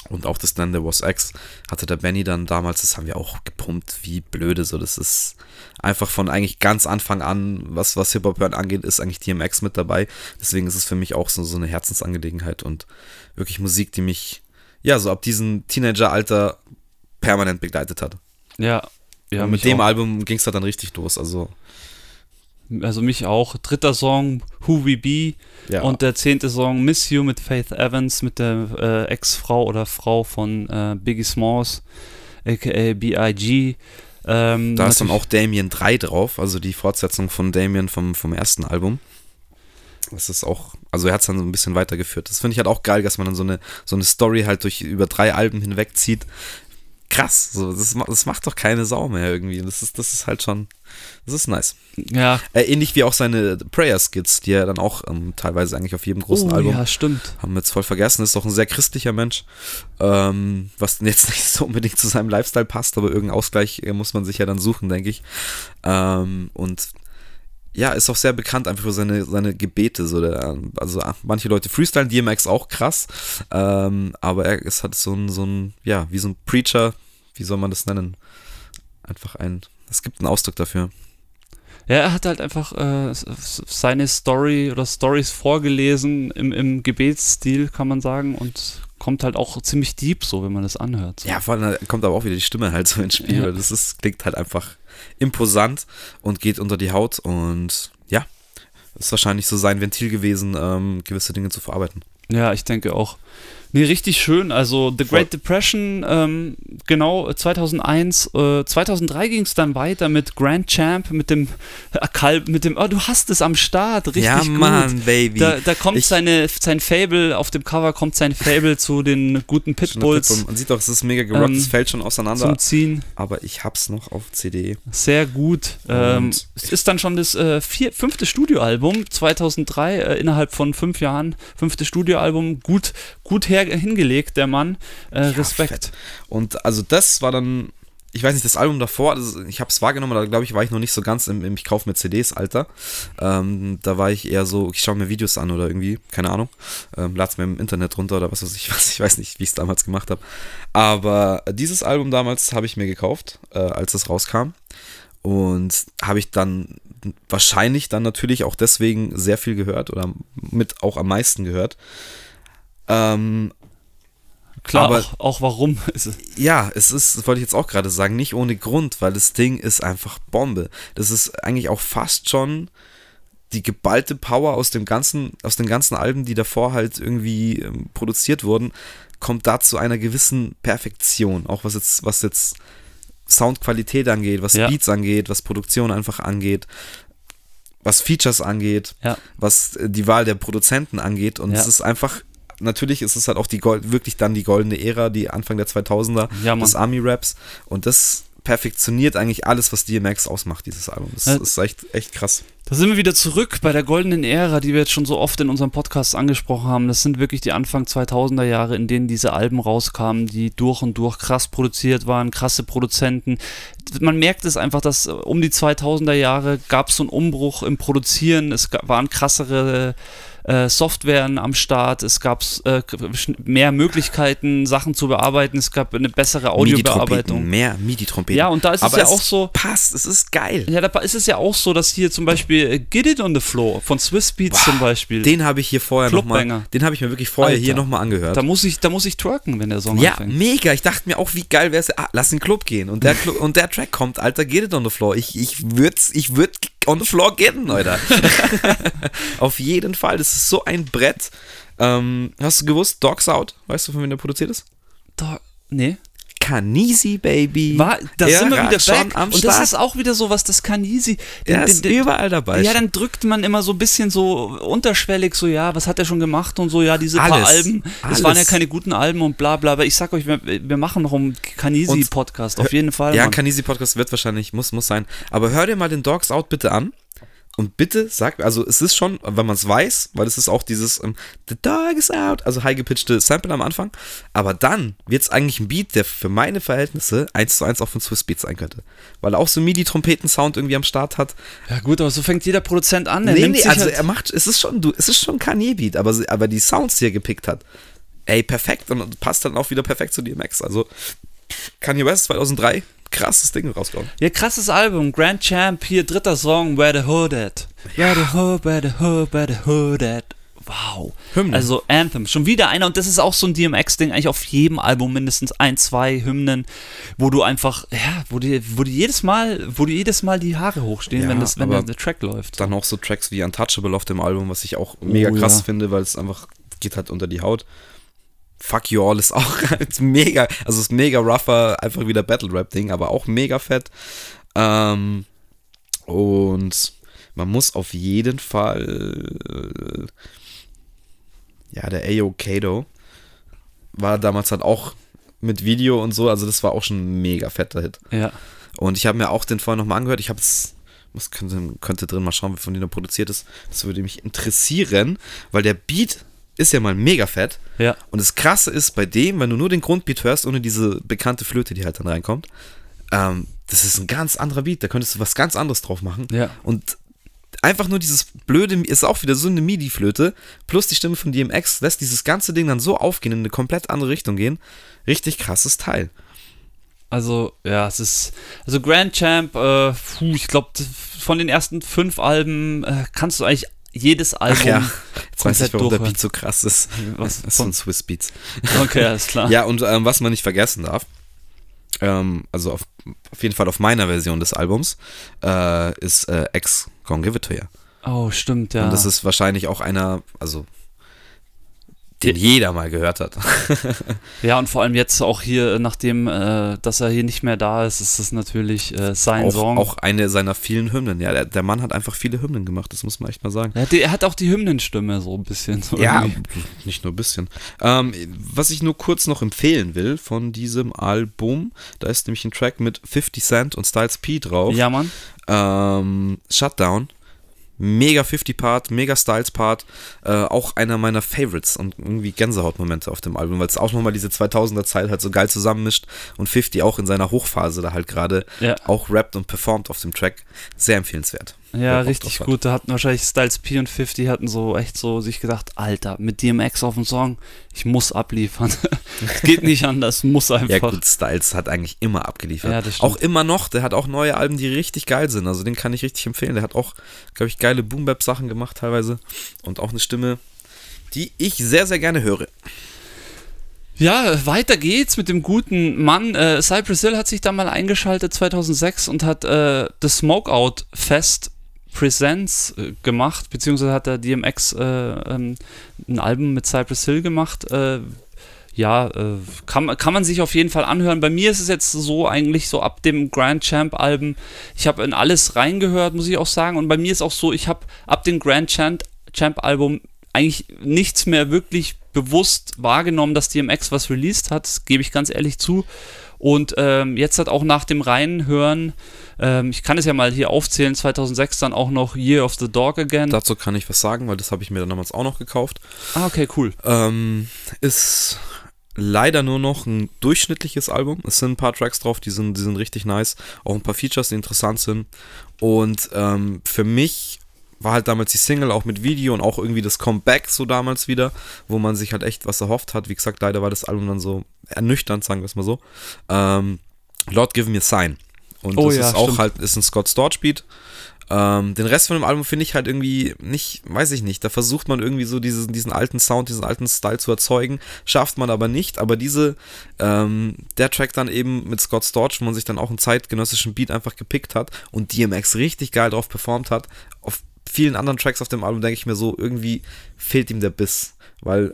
und auch das dann der Was X hatte der Benny dann damals, das haben wir auch gepumpt, wie blöde. So, das ist einfach von eigentlich ganz Anfang an, was, was Hip-Hop-Hören angeht, ist eigentlich DMX mit dabei. Deswegen ist es für mich auch so, so eine Herzensangelegenheit und wirklich Musik, die mich, ja, so ab diesem Teenager-Alter permanent begleitet hat. Ja, ja. Und mit dem auch. Album ging es dann richtig los. Also also mich auch. Dritter Song, Who We Be. Ja. Und der zehnte Song, Miss You mit Faith Evans, mit der äh, Ex-Frau oder Frau von äh, Biggie Smalls, aka B.I.G. Ähm, da ist dann auch Damien 3 drauf, also die Fortsetzung von Damien vom, vom ersten Album. Das ist auch, also er hat es dann so ein bisschen weitergeführt. Das finde ich halt auch geil, dass man dann so eine, so eine Story halt durch über drei Alben hinwegzieht, krass. So, das, das macht doch keine Sau mehr irgendwie. Das ist, das ist halt schon, das ist nice. Ja. Äh, ähnlich wie auch seine Prayer-Skits, die er dann auch ähm, teilweise eigentlich auf jedem großen oh, Album. Ja, stimmt. Haben wir jetzt voll vergessen. Ist doch ein sehr christlicher Mensch. Ähm, was jetzt nicht so unbedingt zu seinem Lifestyle passt, aber irgendeinen Ausgleich äh, muss man sich ja dann suchen, denke ich. Ähm, und ja, ist auch sehr bekannt einfach für seine, seine Gebete. So der, also ah, manche Leute freestylen, DMX auch krass, ähm, aber er ist halt so ein, so ein, ja, wie so ein Preacher, wie soll man das nennen? Einfach ein, es gibt einen Ausdruck dafür. Ja, er hat halt einfach äh, seine Story oder Stories vorgelesen im, im Gebetsstil, kann man sagen, und kommt halt auch ziemlich deep so, wenn man das anhört. So. Ja, vor allem kommt aber auch wieder die Stimme halt so ins Spiel, ja. weil das ist, klingt halt einfach imposant und geht unter die Haut und ja, ist wahrscheinlich so sein Ventil gewesen, ähm, gewisse Dinge zu verarbeiten. Ja, ich denke auch. Nee, richtig schön. Also The Great Depression, ähm, genau, 2001. Äh, 2003 ging es dann weiter mit Grand Champ, mit dem äh, Kalb, mit dem, oh, du hast es am Start, richtig ja, gut. Mann, Baby. Da, da kommt ich, seine, sein Fable, auf dem Cover kommt sein Fable zu den guten Pitbulls. Pitbull. Man sieht doch, es ist mega gerockt, ähm, es fällt schon auseinander. Zum Ziehen. Aber ich hab's noch auf CD. Sehr gut. Ähm, es ist dann schon das äh, vier, fünfte Studioalbum, 2003, äh, innerhalb von fünf Jahren, fünfte Studioalbum, gut, gut her her hingelegt, der Mann. Äh, Respekt. Fett. Und also das war dann, ich weiß nicht, das Album davor, das, ich habe es wahrgenommen, da glaube ich, war ich noch nicht so ganz im, im ich kaufe mir CDs, Alter. Ähm, da war ich eher so, ich schaue mir Videos an oder irgendwie, keine Ahnung, ähm, es mir im Internet runter oder was weiß ich, was, ich weiß nicht, wie ich es damals gemacht habe. Aber dieses Album damals habe ich mir gekauft, äh, als es rauskam. Und habe ich dann wahrscheinlich dann natürlich auch deswegen sehr viel gehört oder mit auch am meisten gehört. Ähm, Klar, aber, auch, auch warum. ja, es ist, das wollte ich jetzt auch gerade sagen, nicht ohne Grund, weil das Ding ist einfach Bombe. Das ist eigentlich auch fast schon die geballte Power aus dem ganzen, aus den ganzen Alben, die davor halt irgendwie ähm, produziert wurden, kommt da zu einer gewissen Perfektion. Auch was jetzt, was jetzt Soundqualität angeht, was ja. Beats angeht, was Produktion einfach angeht, was Features angeht, ja. was äh, die Wahl der Produzenten angeht. Und ja. es ist einfach natürlich ist es halt auch die Gold, wirklich dann die goldene Ära, die Anfang der 2000er ja, des Army-Raps. Und das perfektioniert eigentlich alles, was DMX ausmacht, dieses Album. Das ja. ist echt, echt krass. Da sind wir wieder zurück bei der goldenen Ära, die wir jetzt schon so oft in unserem Podcast angesprochen haben. Das sind wirklich die Anfang 2000er Jahre, in denen diese Alben rauskamen, die durch und durch krass produziert waren, krasse Produzenten. Man merkt es einfach, dass um die 2000er Jahre gab es so einen Umbruch im Produzieren. Es waren krassere äh, Softwaren am Start, es gab äh, mehr Möglichkeiten, Sachen zu bearbeiten, es gab eine bessere Audiobearbeitung. Mehr MIDI-Trompeten. Ja, und da ist Aber es ja auch so. Passt, es ist geil. Ja, da ist es ja auch so, dass hier zum Beispiel äh, Get It on the Floor von Swiss Beats zum Beispiel. Den habe ich hier vorher nochmal, den habe ich mir wirklich vorher Alter. hier nochmal angehört. da muss ich, da muss ich twerken, wenn der Song Ja, anfängt. mega. Ich dachte mir auch, wie geil wäre es. Ah, lass in den Club gehen. Und der, und der Track kommt, Alter, get it on the floor. Ich, ich würde ich würd on the floor gehen, Alter. Auf jeden Fall. Das ist so ein Brett. Ähm, hast du gewusst, Dogs Out? Weißt du, von wem der produziert ist? Da, nee. Kanisi, Baby. War, da sind wir wieder schon am Und das Start. ist auch wieder so was, das. Den, Der ist den, den, überall dabei. ja, dann drückt man immer so ein bisschen so unterschwellig so, ja, was hat er schon gemacht und so, ja, diese paar Alles. Alben, Alles. es waren ja keine guten Alben und bla bla, aber ich sag euch, wir, wir machen noch einen Kanisi-Podcast, auf jeden Fall. Ja, Mann. Kanisi Podcast wird wahrscheinlich, muss, muss sein. Aber hör dir mal den Dogs Out bitte an. Und bitte sag, also es ist schon, wenn man es weiß, weil es ist auch dieses ähm, The Dog is out, also high gepitchte Sample am Anfang. Aber dann wird es eigentlich ein Beat, der für meine Verhältnisse eins zu eins auch von Swiss Beats sein könnte. Weil er auch so MIDI-Trompeten-Sound irgendwie am Start hat. ja gut, aber so fängt jeder Produzent an. Er nee, nee, also halt, er macht, es ist schon, du, es ist schon Kanye-Beat, aber, aber die Sounds, die er gepickt hat, ey, perfekt und passt dann auch wieder perfekt zu DMX. Also Kanye West 2003, krasses Ding rausgekommen. Ja, krasses Album. Grand Champ, hier dritter Song, Where the Hood At. Where the Hood, where the Hood, where the Hood At. Wow. Hymnen. Also Anthem. Schon wieder einer, und das ist auch so ein DMX-Ding, eigentlich auf jedem Album mindestens ein, zwei Hymnen, wo du einfach, ja, wo dir, wo dir jedes Mal, wo dir jedes Mal die Haare hochstehen, Ja, wenn, das, wenn der, der Track läuft. Dann auch so Tracks wie Untouchable auf dem Album, was ich auch mega Oh, krass ja. finde, weil es einfach geht halt unter die Haut. Fuck You All ist auch halt mega, also ist mega rougher, einfach wieder Battle Rap Ding, aber auch mega fett. Ähm, und man muss auf jeden Fall, äh, ja, der Ayo Kato war damals halt auch mit Video und so, also das war auch schon ein mega fetter Hit. Ja. Und ich habe mir auch den vorher nochmal angehört. Ich habe es, könnte, könnte drin mal schauen, wie von denen er produziert ist. Das würde mich interessieren, weil der Beat ist ja mal mega fett. Ja. Und das Krasse ist bei dem, wenn du nur den Grundbeat hörst, ohne diese bekannte Flöte, die halt dann reinkommt, ähm, das ist ein ganz anderer Beat. Da könntest du was ganz anderes drauf machen. Ja. Und einfach nur dieses blöde, ist auch wieder so eine MIDI-Flöte, plus die Stimme von DMX, lässt dieses ganze Ding dann so aufgehen, in eine komplett andere Richtung gehen. Richtig krasses Teil. Also, ja, es ist. Also, Grand Champ, äh, puh, ich glaube, von den ersten fünf Alben äh, kannst du eigentlich jedes Album. Ach ja, jetzt weiß ich, warum der. Beat so krass ist. Was? Das ist von Swiss Beats. Okay, alles klar. Ja, und ähm, was man nicht vergessen darf, ähm, also auf, auf jeden Fall auf meiner Version des Albums, äh, ist äh, X Gonna Give It To You. Oh, stimmt, ja. Und das ist wahrscheinlich auch einer, also den jeder mal gehört hat. Ja, und vor allem jetzt auch hier, nachdem, äh, dass er hier nicht mehr da ist, ist das natürlich äh, sein auch, Song. auch eine seiner vielen Hymnen. Ja, der, der Mann hat einfach viele Hymnen gemacht, das muss man echt mal sagen. er, hat, er hat auch die Hymnenstimme so ein bisschen. So Ja, irgendwie. nicht nur ein bisschen. Ähm, was ich nur kurz noch empfehlen will von diesem Album, da ist nämlich ein Track mit 50 Cent und Styles P drauf. ja, Mann. Ähm, Shutdown. Mega 50-Part, mega Styles-Part. Äh, auch einer meiner Favorites und irgendwie Gänsehautmomente auf dem Album, weil es auch nochmal diese 2000er-Zeit halt so geil zusammenmischt und 50 auch in seiner Hochphase da halt gerade Ja. auch rappt und performt auf dem Track. Sehr empfehlenswert. Ja, richtig gut. Da hatten wahrscheinlich Styles P und 50 hatten so echt so sich gedacht, Alter, mit DMX auf dem Song, ich muss abliefern. Es geht nicht anders, muss einfach. Ja gut, Styles hat eigentlich immer abgeliefert. Ja, das stimmt. auch immer noch, der hat auch neue Alben, die richtig geil sind. Also den kann ich richtig empfehlen. Der hat auch, glaube ich, geile Boom-Bap-Sachen gemacht teilweise. Und auch eine Stimme, die ich sehr, sehr gerne höre. Ja, weiter geht's mit dem guten Mann. Äh, Cypress Hill hat sich da mal eingeschaltet 2006 und hat äh, das Smokeout Fest Presents äh, gemacht, beziehungsweise hat der DMX äh, ähm, ein Album mit Cypress Hill gemacht. Äh, ja, äh, kann, man- kann man sich auf jeden Fall anhören. Bei mir ist es jetzt so eigentlich so ab dem Grand Champ Album, ich habe in alles reingehört, muss ich auch sagen. Und bei mir ist auch so, ich habe ab dem Grand Champ, Champ Album eigentlich nichts mehr wirklich bewusst wahrgenommen, dass DMX was released hat, gebe ich ganz ehrlich zu. Und ähm, jetzt hat auch nach dem Reinhören, ähm, ich kann es ja mal hier aufzählen, 2006 dann auch noch Year of the Dog Again. Dazu kann ich was sagen, weil das habe ich mir dann damals auch noch gekauft. ah, okay, cool. Ähm, ist leider nur noch ein durchschnittliches Album. Es sind ein paar Tracks drauf, die sind, die sind richtig nice. Auch ein paar Features, die interessant sind. Und ähm, für mich war halt damals die Single auch mit Video und auch irgendwie das Comeback so damals wieder, wo man sich halt echt was erhofft hat. Wie gesagt, leider war das Album dann so ernüchternd, sagen wir es mal so. Ähm, Lord Give Me a Sign. Und Oh das ja, ist auch stimmt. halt, ist ein Scott Storch Beat. Ähm, den Rest von dem Album finde ich halt irgendwie nicht, weiß ich nicht. Da versucht man irgendwie so diesen, diesen alten Sound, diesen alten Style zu erzeugen. Schafft man aber nicht. Aber diese, ähm, der Track dann eben mit Scott Storch, wo man sich dann auch einen zeitgenössischen Beat einfach gepickt hat und DMX richtig geil drauf performt hat. Auf vielen anderen Tracks auf dem Album denke ich mir so, irgendwie fehlt ihm der Biss. Weil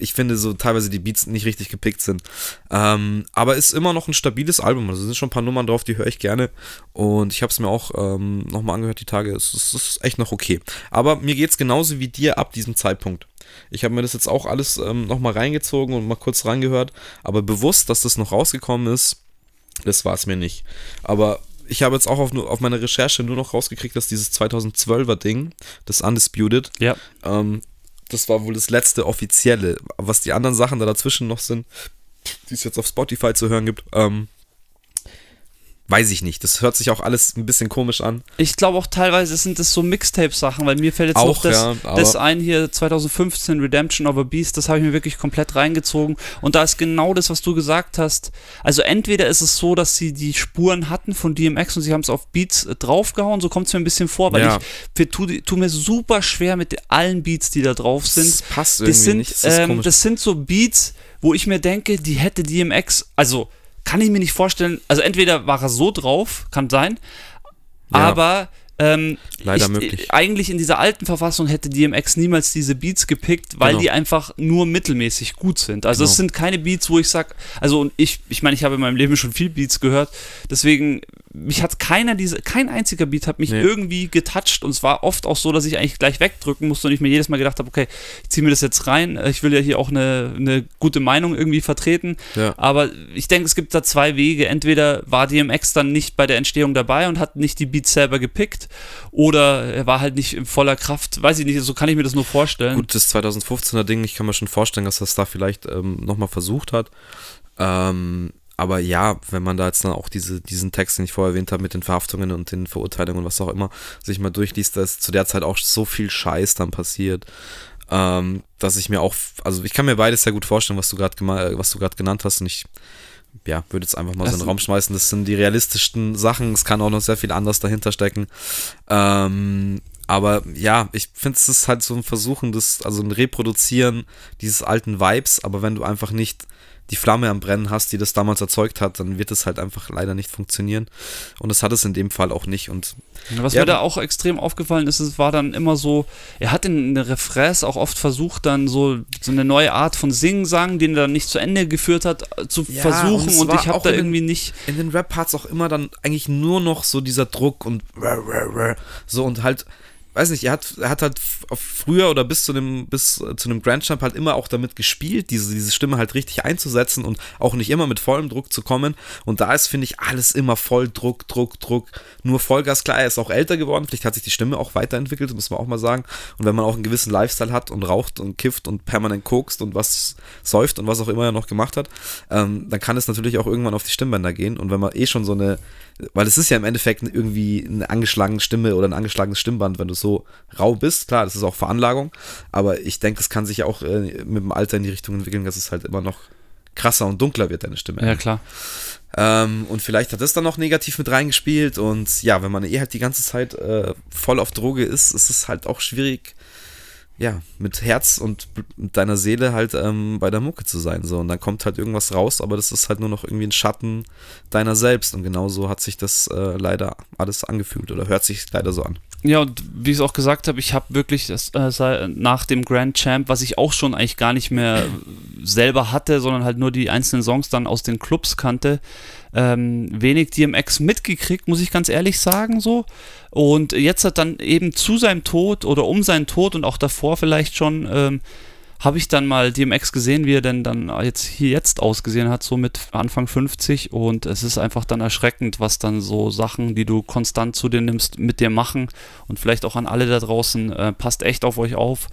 ich finde so teilweise die Beats nicht richtig gepickt sind. Ähm, aber ist immer noch ein stabiles Album. Also sind schon ein paar Nummern drauf, die höre ich gerne. Und ich habe es mir auch ähm, nochmal angehört die Tage. Es, es ist echt noch okay. Aber mir geht es genauso wie dir ab diesem Zeitpunkt. Ich habe mir das jetzt auch alles ähm, nochmal reingezogen und mal kurz rangehört. Aber bewusst, dass das noch rausgekommen ist, das war es mir nicht. Aber ich habe jetzt auch auf, auf meiner Recherche nur noch rausgekriegt, dass dieses 2012er Ding, das Undisputed, Ja. ähm, das war wohl das letzte offizielle. Was die anderen Sachen da dazwischen noch sind, die es jetzt auf Spotify zu hören gibt, ähm, weiß ich nicht. Das hört sich auch alles ein bisschen komisch an. Ich glaube auch teilweise sind das so Mixtape-Sachen, weil mir fällt jetzt Auch, noch das, ja, das ein hier 2015 Redemption of a Beast, das habe ich mir wirklich komplett reingezogen und da ist genau das, was du gesagt hast. Also entweder ist es so, dass sie die Spuren hatten von DMX und sie haben es auf Beats äh, draufgehauen, so kommt es mir ein bisschen vor, weil Ja. ich für, tu, mir super schwer mit allen Beats, die da drauf sind. Das passt irgendwie Das sind, nicht. Das ähm, das sind so Beats, wo ich mir denke, die hätte DMX, also kann ich mir nicht vorstellen, also entweder war er so drauf, kann sein, Ja. aber ähm, Leider ich, möglich. eigentlich in dieser alten Verfassung hätte DMX niemals diese Beats gepickt, weil Genau. die einfach nur mittelmäßig gut sind. Also es Genau. sind keine Beats, wo ich sag, also und ich, ich meine, ich habe in meinem Leben schon viel Beats gehört, deswegen mich hat keiner diese, kein einziger Beat hat mich Nee. irgendwie getoucht und es war oft auch so, dass ich eigentlich gleich wegdrücken musste und ich mir jedes Mal gedacht habe, okay, ich ziehe mir das jetzt rein, ich will ja hier auch eine, eine gute Meinung irgendwie vertreten, Ja. aber ich denke, es gibt da zwei Wege. Entweder war DMX dann nicht bei der Entstehung dabei und hat nicht die Beats selber gepickt, oder er war halt nicht in voller Kraft. Weiß ich nicht, so kann ich mir das nur vorstellen. Gut, das 2015er Ding, ich kann mir schon vorstellen, dass das da vielleicht ähm, nochmal versucht hat. Ähm, aber ja, wenn man da jetzt dann auch diese, diesen Text, den ich vorher erwähnt habe, mit den Verhaftungen und den Verurteilungen und was auch immer, sich mal durchliest, da ist zu der Zeit auch so viel Scheiß dann passiert, ähm, dass ich mir auch, also ich kann mir beides sehr gut vorstellen, was du gerade gema- was du gerade genannt hast und ich ja, würde jetzt einfach mal so in den Raum schmeißen. Das sind die realistischsten Sachen. Es kann auch noch sehr viel anderes dahinter stecken. Ähm, aber ja, ich finde es ist halt so ein Versuchen, das, also ein Reproduzieren dieses alten Vibes, aber wenn du einfach nicht die Flamme am Brennen hast, die das damals erzeugt hat, dann wird es halt einfach leider nicht funktionieren. Und das hat es in dem Fall auch nicht. Und Was Ja. mir da auch extrem aufgefallen ist, es war dann immer so, er hat in den Refrains auch oft versucht, dann so, so eine neue Art von Singen-Sang, den er dann nicht zu Ende geführt hat, äh, zu Ja, versuchen und und ich habe da den- irgendwie nicht. in den Rap-Parts auch immer dann eigentlich nur noch so dieser Druck und so und halt, weiß nicht, er hat, er hat halt früher oder bis zu dem, bis äh, zu einem Grand Champ halt immer auch damit gespielt, diese, diese Stimme halt richtig einzusetzen und auch nicht immer mit vollem Druck zu kommen. Und da ist, finde ich, alles immer voll Druck, Druck, Druck, nur Vollgas. Klar, er ist auch älter geworden, vielleicht hat sich die Stimme auch weiterentwickelt, muss man auch mal sagen. Und wenn man auch einen gewissen Lifestyle hat und raucht und kifft und permanent kokst und was säuft und was auch immer er noch gemacht hat, ähm, dann kann es natürlich auch irgendwann auf die Stimmbänder gehen. Und wenn man eh schon so eine, weil es ist ja im Endeffekt irgendwie eine angeschlagene Stimme oder ein angeschlagenes Stimmband, wenn du so rau bist, klar, das ist auch Veranlagung, aber ich denke, es kann sich ja auch äh, mit dem Alter in die Richtung entwickeln, dass es halt immer noch krasser und dunkler wird, deine Stimme. Ja, klar. Ähm, und vielleicht hat das dann noch negativ mit reingespielt. Und ja, wenn man eh halt die ganze Zeit äh, voll auf Droge ist, ist es halt auch schwierig, ja, mit Herz und mit deiner Seele halt ähm, bei der Mucke zu sein. So. Und dann kommt halt irgendwas raus, aber das ist halt nur noch irgendwie ein Schatten deiner selbst. Und genauso hat sich das äh, leider alles angefühlt oder hört sich leider so an. Ja, und wie ich es auch gesagt habe, ich habe wirklich das, äh, nach dem Grand Champ, was ich auch schon eigentlich gar nicht mehr selber hatte, sondern halt nur die einzelnen Songs dann aus den Clubs kannte, ähm, wenig DMX mitgekriegt, muss ich ganz ehrlich sagen, so. Und jetzt hat dann eben zu seinem Tod oder um seinen Tod und auch davor vielleicht schon, ähm, habe ich dann mal DMX gesehen, wie er denn dann jetzt hier jetzt ausgesehen hat, so mit Anfang 50 und es ist einfach dann erschreckend, was dann so Sachen, die du konstant zu dir nimmst, mit dir machen. Und vielleicht auch an alle da draußen, äh, passt echt auf euch auf,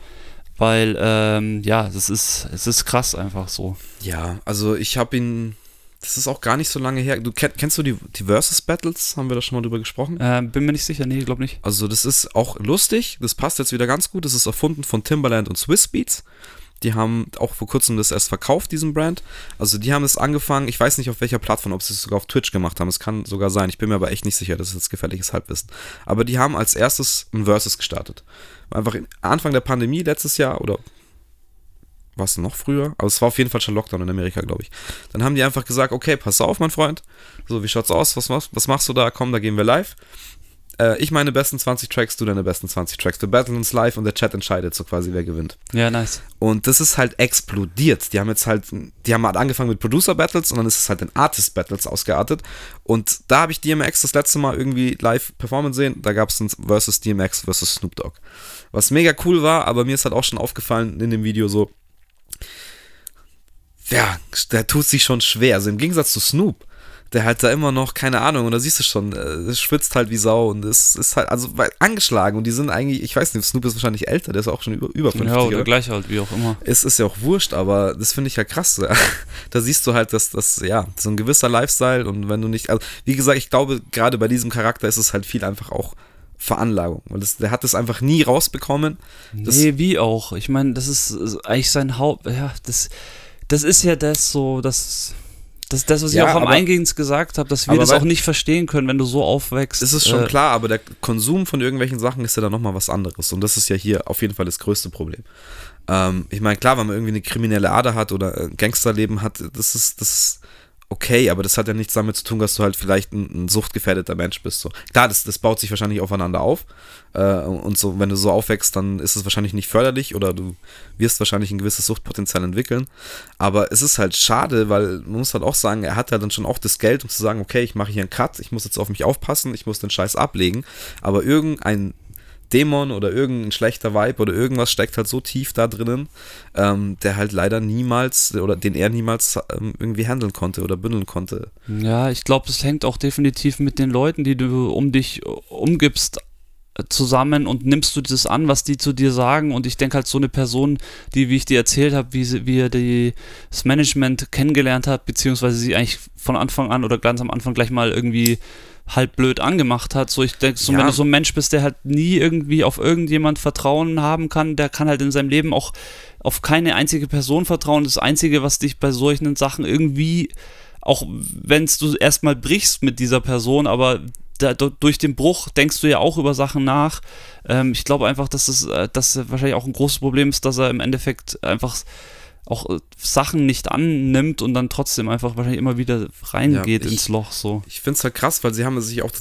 weil ähm, ja, es ist, es ist krass einfach so. Ja, also ich habe ihn das ist auch gar nicht so lange her. Du kenn, kennst du die, die Versus Battles? Haben wir da schon mal drüber gesprochen? Äh, bin mir nicht sicher, nee, glaube nicht. Also, das ist auch lustig. Das passt jetzt wieder ganz gut. Das ist erfunden von Timberland und Swiss Beats. Die haben auch vor kurzem das erst verkauft, diesen Brand. Also die haben es angefangen, ich weiß nicht auf welcher Plattform, ob sie es sogar auf Twitch gemacht haben. Es kann sogar sein. Ich bin mir aber echt nicht sicher, das ist jetzt gefährliches Halbwissen. Aber die haben als erstes ein Versus gestartet. Einfach Anfang der Pandemie letztes Jahr oder was noch früher? Aber es war auf jeden Fall schon Lockdown in Amerika, glaube ich. Dann haben die einfach gesagt, okay, pass auf, mein Freund. So, wie schaut's aus? Was, was, was machst du da? Komm, da gehen wir live. Äh, ich meine besten 20 Tracks, du deine besten 20 Tracks. Wir battlen uns live und der Chat entscheidet so quasi, wer gewinnt. Ja, nice. Und das ist halt explodiert. Die haben jetzt halt, die haben halt angefangen mit Producer Battles und dann ist es halt in Artist Battles ausgeartet. Und da habe ich DMX das letzte Mal irgendwie live performen sehen. Da gab es ein versus DMX versus Snoop Dogg. Was mega cool war, aber mir ist halt auch schon aufgefallen in dem Video so, ja, der tut sich schon schwer. Also im Gegensatz zu Snoop, der halt da immer noch, keine Ahnung, und da siehst du schon, äh, es schwitzt halt wie Sau und es ist halt, also angeschlagen und die sind eigentlich, ich weiß nicht, Snoop ist wahrscheinlich älter, der ist auch schon über, über 50. Ja, oder, gleich alt, wie auch immer. Es ist ja auch wurscht, aber das finde ich ja krass. da siehst du halt, dass das, ja, so ein gewisser Lifestyle und wenn du nicht, also wie gesagt, ich glaube, gerade bei diesem Charakter ist es halt viel einfach auch Veranlagung. Weil das, der hat das einfach nie rausbekommen. Das nee, wie auch. Ich meine, das ist eigentlich sein Haupt, ja, das das ist ja das so, das. Das das, was ja, ich auch am Eingangs gesagt habe, dass wir das auch nicht verstehen können, wenn du so aufwächst. Das ist schon äh, klar, aber der Konsum von irgendwelchen Sachen ist ja dann nochmal was anderes. Und das ist ja hier auf jeden Fall das größte Problem. Ähm, ich meine, klar, wenn man irgendwie eine kriminelle Ader hat oder ein Gangsterleben hat, das ist, das ist okay, aber das hat ja nichts damit zu tun, dass du halt vielleicht ein, ein suchtgefährdeter Mensch bist. So. Klar, das, das baut sich wahrscheinlich aufeinander auf. Äh, und so, wenn du so aufwächst, dann ist es wahrscheinlich nicht förderlich oder du wirst wahrscheinlich ein gewisses Suchtpotenzial entwickeln. Aber es ist halt schade, weil man muss halt auch sagen, er hat ja dann schon auch das Geld, um zu sagen, okay, ich mache hier einen Cut, ich muss jetzt auf mich aufpassen, ich muss den Scheiß ablegen. Aber irgendein Dämon oder irgendein schlechter Vibe oder irgendwas steckt halt so tief da drinnen, ähm, der halt leider niemals oder den er niemals ähm, irgendwie handeln konnte oder bündeln konnte. Ja, ich glaube, es hängt auch definitiv mit den Leuten, die du um dich umgibst, zusammen und nimmst du das an, was die zu dir sagen. Und ich denke halt, so eine Person, die, wie ich dir erzählt habe, wie, wie er die, das Management kennengelernt hat, beziehungsweise sie eigentlich von Anfang an oder ganz am Anfang gleich mal irgendwie halt blöd angemacht hat. So, ich denke, so, ja. wenn du so ein Mensch bist, der halt nie irgendwie auf irgendjemand Vertrauen haben kann, der kann halt in seinem Leben auch auf keine einzige Person vertrauen. Das Einzige, was dich bei solchen Sachen irgendwie, auch wenn du erstmal brichst mit dieser Person, aber da, durch den Bruch denkst du ja auch über Sachen nach. Ähm, ich glaube einfach, dass es äh, dass wahrscheinlich auch ein großes Problem ist, dass er im Endeffekt einfach auch äh, Sachen nicht annimmt und dann trotzdem einfach wahrscheinlich immer wieder reingeht ja, ich, ins Loch. So. Ich finde es halt krass, weil sie haben sich auch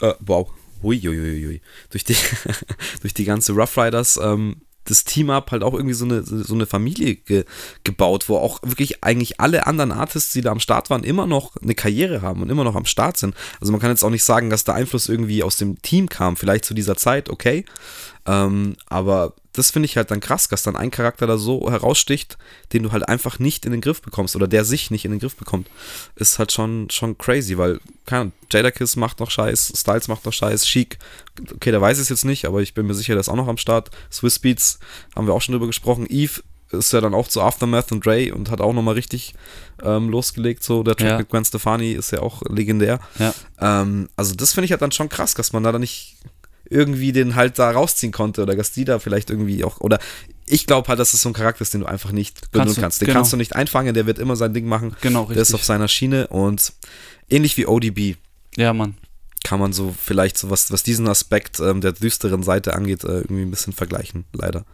äh, wow, Uiuiui. Durch die, durch die ganze Rough Riders ähm, das Team-Up halt auch irgendwie so eine, so eine Familie ge, gebaut, wo auch wirklich eigentlich alle anderen Artists, die da am Start waren, immer noch eine Karriere haben und immer noch am Start sind. Also man kann jetzt auch nicht sagen, dass der Einfluss irgendwie aus dem Team kam, vielleicht zu dieser Zeit, okay. Ähm, aber das finde ich halt dann krass, dass dann ein Charakter da so heraussticht, den du halt einfach nicht in den Griff bekommst oder der sich nicht in den Griff bekommt. Ist halt schon, schon crazy, weil, keine Ahnung, Jadakiss macht noch Scheiß, Styles macht noch Scheiß, Chic, okay, der weiß es jetzt nicht, aber ich bin mir sicher, der ist auch noch am Start. Swiss Beats, haben wir auch schon drüber gesprochen. Eve ist ja dann auch zu Aftermath und Dre und hat auch nochmal richtig ähm, losgelegt. So, der Track ja. mit Gwen Stefani ist ja auch legendär. Ja. Ähm, also, das finde ich halt dann schon krass, dass man da dann nicht irgendwie den halt da rausziehen konnte oder dass die da vielleicht irgendwie auch, oder ich glaube halt, dass es so ein Charakter ist, den du einfach nicht benutzen kannst. Den genau. kannst du nicht einfangen, der wird immer sein Ding machen. Genau, richtig. Der ist auf seiner Schiene und ähnlich wie ODB. Ja, Mann. Kann man so vielleicht so was, was diesen Aspekt ähm, der düsteren Seite angeht, äh, irgendwie ein bisschen vergleichen, leider.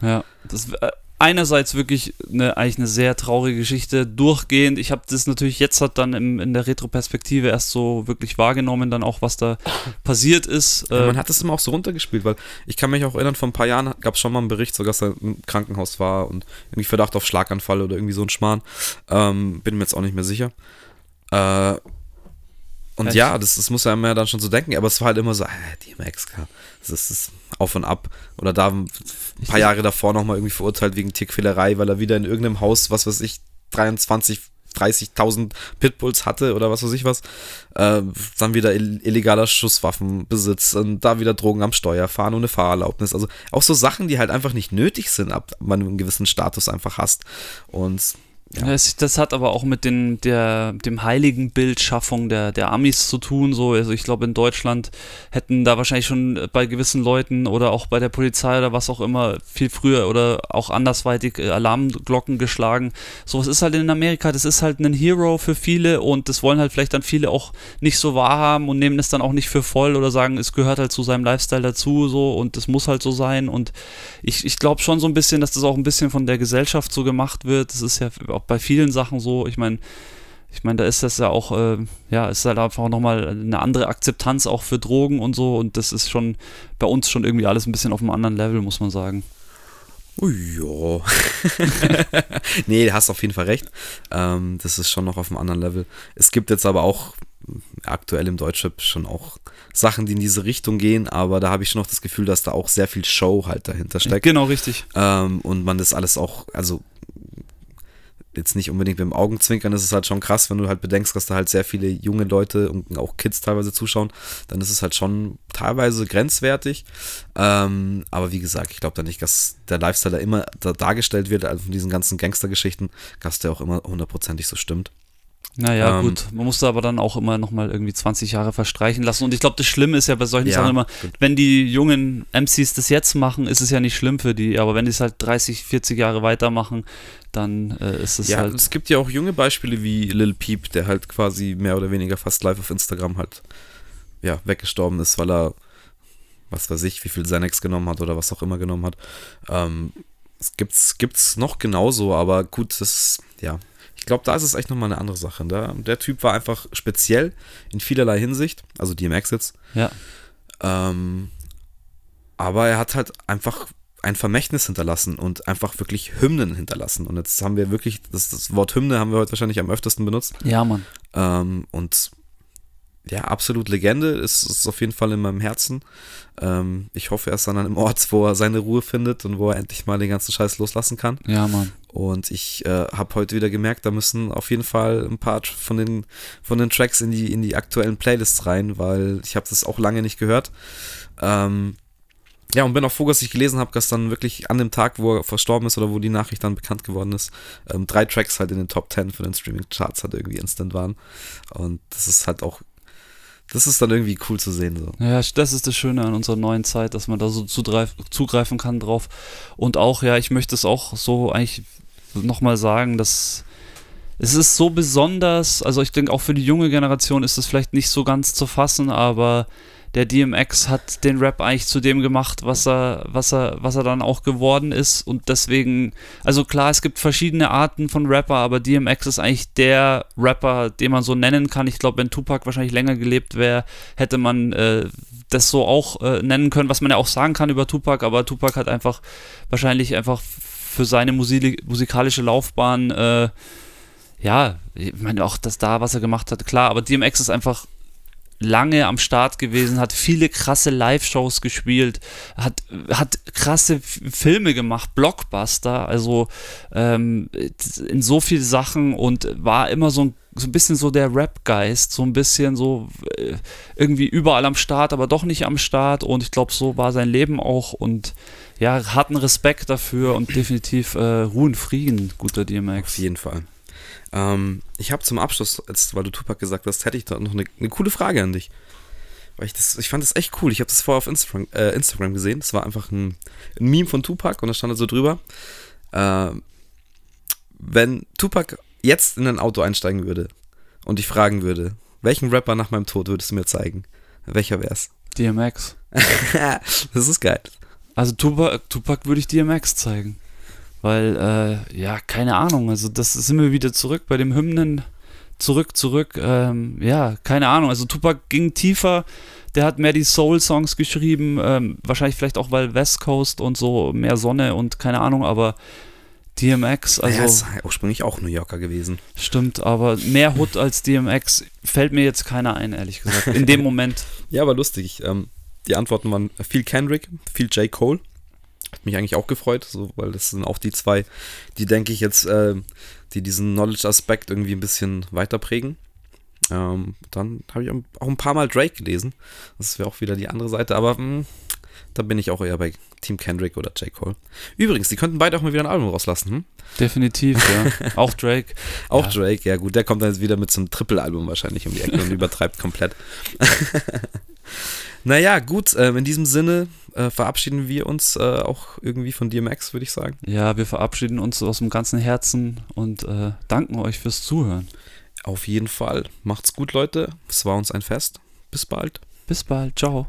Ja, das, äh, einerseits wirklich eine, eigentlich eine sehr traurige Geschichte durchgehend. Ich habe das natürlich jetzt hat dann im, in der Retroperspektive erst so wirklich wahrgenommen, dann auch, was da passiert ist. Ja, man hat das immer auch so runtergespielt, weil ich kann mich auch erinnern, vor ein paar Jahren gab es schon mal einen Bericht, so dass er im Krankenhaus war und irgendwie Verdacht auf Schlaganfall oder irgendwie so ein Schmarrn. Ähm, bin mir jetzt auch nicht mehr sicher. Äh, und Echt? ja, das, das muss ja immer dann schon so denken, aber es war halt immer so, äh, DMX, klar, das ist, das auf und ab. Oder da ein paar Jahre davor nochmal irgendwie verurteilt wegen Tierquälerei, weil er wieder in irgendeinem Haus, was weiß ich, 23, 30.000 Pitbulls hatte oder was weiß ich was. Äh, dann wieder illegaler Schusswaffenbesitz und da wieder Drogen am Steuer fahren ohne Fahrerlaubnis. Also auch so Sachen, die halt einfach nicht nötig sind, ab wenn du einen gewissen Status einfach hast. Und Ja. Das, das, hat aber auch mit den, der, dem heiligen Bildschaffung der, der Amis zu tun. So. Also ich glaube, in Deutschland hätten da wahrscheinlich schon bei gewissen Leuten oder auch bei der Polizei oder was auch immer viel früher oder auch andersweitig äh, Alarmglocken geschlagen. Sowas ist halt in Amerika, das ist halt ein Hero für viele und das wollen halt vielleicht dann viele auch nicht so wahrhaben und nehmen es dann auch nicht für voll oder sagen, es gehört halt zu seinem Lifestyle dazu so und es muss halt so sein. Und ich, ich glaube schon so ein bisschen, dass das auch ein bisschen von der Gesellschaft so gemacht wird. Das ist ja bei vielen Sachen so. Ich meine, ich meine, da ist das ja auch, äh, ja, ist halt einfach nochmal eine andere Akzeptanz auch für Drogen und so. Und das ist schon bei uns schon irgendwie alles ein bisschen auf einem anderen Level, muss man sagen. Oh ja. nee, du hast auf jeden Fall recht. Ähm, das ist schon noch auf einem anderen Level. Es gibt jetzt aber auch aktuell im Deutschrap schon auch Sachen, die in diese Richtung gehen, aber da habe ich schon noch das Gefühl, dass da auch sehr viel Show halt dahinter steckt. Genau, richtig. Ähm, und man das alles auch, also jetzt nicht unbedingt mit dem Augenzwinkern, ist es halt schon krass, wenn du halt bedenkst, dass da halt sehr viele junge Leute und auch Kids teilweise zuschauen, dann ist es halt schon teilweise grenzwertig. Ähm, aber wie gesagt, ich glaube da nicht, dass der Lifestyle da immer da dargestellt wird, also von diesen ganzen Gangstergeschichten, dass der auch immer hundertprozentig so stimmt. Naja, ähm, gut. Man musste aber dann auch immer nochmal irgendwie 20 Jahre verstreichen lassen. Und ich glaube, das Schlimme ist ja bei solchen ja, Sachen immer, gut. wenn die jungen MCs das jetzt machen, ist es ja nicht schlimm für die. Aber wenn die es halt 30, 40 Jahre weitermachen, dann äh, ist es ja, halt. Es gibt ja auch junge Beispiele wie Lil Peep, der halt quasi mehr oder weniger fast live auf Instagram halt ja, weggestorben ist, weil er, was weiß ich, wie viel Xanax genommen hat oder was auch immer genommen hat. Ähm, es gibt's, gibt's noch genauso, aber gut, das, ja, ich glaube, da ist es echt nochmal eine andere Sache. Der, der Typ war einfach speziell in vielerlei Hinsicht, also DMX jetzt. Ja. Ähm, aber er hat halt einfach ein Vermächtnis hinterlassen und einfach wirklich Hymnen hinterlassen. Und jetzt haben wir wirklich, das, das Wort Hymne haben wir heute wahrscheinlich am öftesten benutzt. Ja, Mann. Ähm, und ja, absolut Legende, ist, ist auf jeden Fall in meinem Herzen. Ähm, ich hoffe, er ist dann an einem Ort, wo er seine Ruhe findet und wo er endlich mal den ganzen Scheiß loslassen kann. Ja, Mann. Und ich äh, habe heute wieder gemerkt, da müssen auf jeden Fall ein paar von den, von den Tracks in die, in die aktuellen Playlists rein, weil ich habe das auch lange nicht gehört. Ähm, ja, und bin auch froh, dass ich gelesen habe, dass dann wirklich an dem Tag, wo er verstorben ist oder wo die Nachricht dann bekannt geworden ist, ähm, drei Tracks halt in den Top 10 für den Streaming-Charts halt irgendwie instant waren. Und das ist halt auch, das ist dann irgendwie cool zu sehen. So. Ja, das ist das Schöne an unserer neuen Zeit, dass man da so zugreifen kann drauf. Und auch, ja, ich möchte es auch so eigentlich nochmal sagen, dass es ist so besonders, also ich denke auch für die junge Generation ist es vielleicht nicht so ganz zu fassen, aber der DMX hat den Rap eigentlich zu dem gemacht, was er, was er, was er dann auch geworden ist. Und deswegen, also klar, es gibt verschiedene Arten von Rapper, aber DMX ist eigentlich der Rapper, den man so nennen kann. Ich glaube, wenn Tupac wahrscheinlich länger gelebt wäre, hätte man äh, das so auch äh, nennen können, was man ja auch sagen kann über Tupac, aber Tupac hat einfach wahrscheinlich einfach für seine Musik musikalische Laufbahn äh, ja, ich meine auch das da, was er gemacht hat, klar, aber DMX ist einfach lange am Start gewesen, hat viele krasse Live-Shows gespielt, hat, hat krasse Filme gemacht, Blockbuster, also ähm, in so viele Sachen und war immer so ein, so ein bisschen so der Rap-Geist, so ein bisschen so äh, irgendwie überall am Start, aber doch nicht am Start und ich glaube, so war sein Leben auch und ja, hatten Respekt dafür und definitiv äh, Ruhen Frieden, guter DMX. Auf jeden Fall. Ähm, ich habe zum Abschluss, jetzt, weil du Tupac gesagt hast, hätte ich da noch eine, eine coole Frage an dich. Weil ich das, ich fand das echt cool. Ich habe das vorher auf Instagram, äh, Instagram gesehen. Das war einfach ein, ein, Meme von Tupac und da stand da so drüber. Äh, wenn Tupac jetzt in ein Auto einsteigen würde und dich fragen würde, welchen Rapper nach meinem Tod würdest du mir zeigen? Welcher wär's? DMX. das ist geil. Also Tupac, Tupac würde ich DMX zeigen. Weil, äh, ja, keine Ahnung, also das sind wir wieder zurück bei dem Hymnen, zurück, zurück, ähm, ja, keine Ahnung, also Tupac ging tiefer, der hat mehr die Soul-Songs geschrieben, ähm, wahrscheinlich vielleicht auch, weil West Coast und so mehr Sonne und keine Ahnung, aber DMX, also. Er ist ursprünglich auch New Yorker gewesen. Stimmt, aber mehr Hood als DMX fällt mir jetzt keiner ein, ehrlich gesagt. In dem Moment. ja, aber lustig. Ähm, die Antworten waren viel Kendrick, viel J. Cole. Hat mich eigentlich auch gefreut, so, weil das sind auch die zwei, die denke ich jetzt, äh, die diesen Knowledge-Aspekt irgendwie ein bisschen weiter prägen. Ähm, dann habe ich auch ein paar Mal Drake gelesen. Das wäre auch wieder die andere Seite, aber mh, hm, Da bin ich auch eher bei Team Kendrick oder J. Cole. Übrigens, die könnten beide auch mal wieder ein Album rauslassen. Hm? Definitiv, ja. Auch Drake. Auch Ja. Drake, ja gut, der kommt dann jetzt wieder mit so einem Triple-Album wahrscheinlich um die Ecke und übertreibt komplett. naja, gut, ähm, in diesem Sinne äh, verabschieden wir uns äh, auch irgendwie von DMX, würde ich sagen. Ja, wir verabschieden uns aus dem ganzen Herzen und äh, danken euch fürs Zuhören. Auf jeden Fall. Macht's gut, Leute. Es war uns ein Fest. Bis bald. Bis bald. Ciao.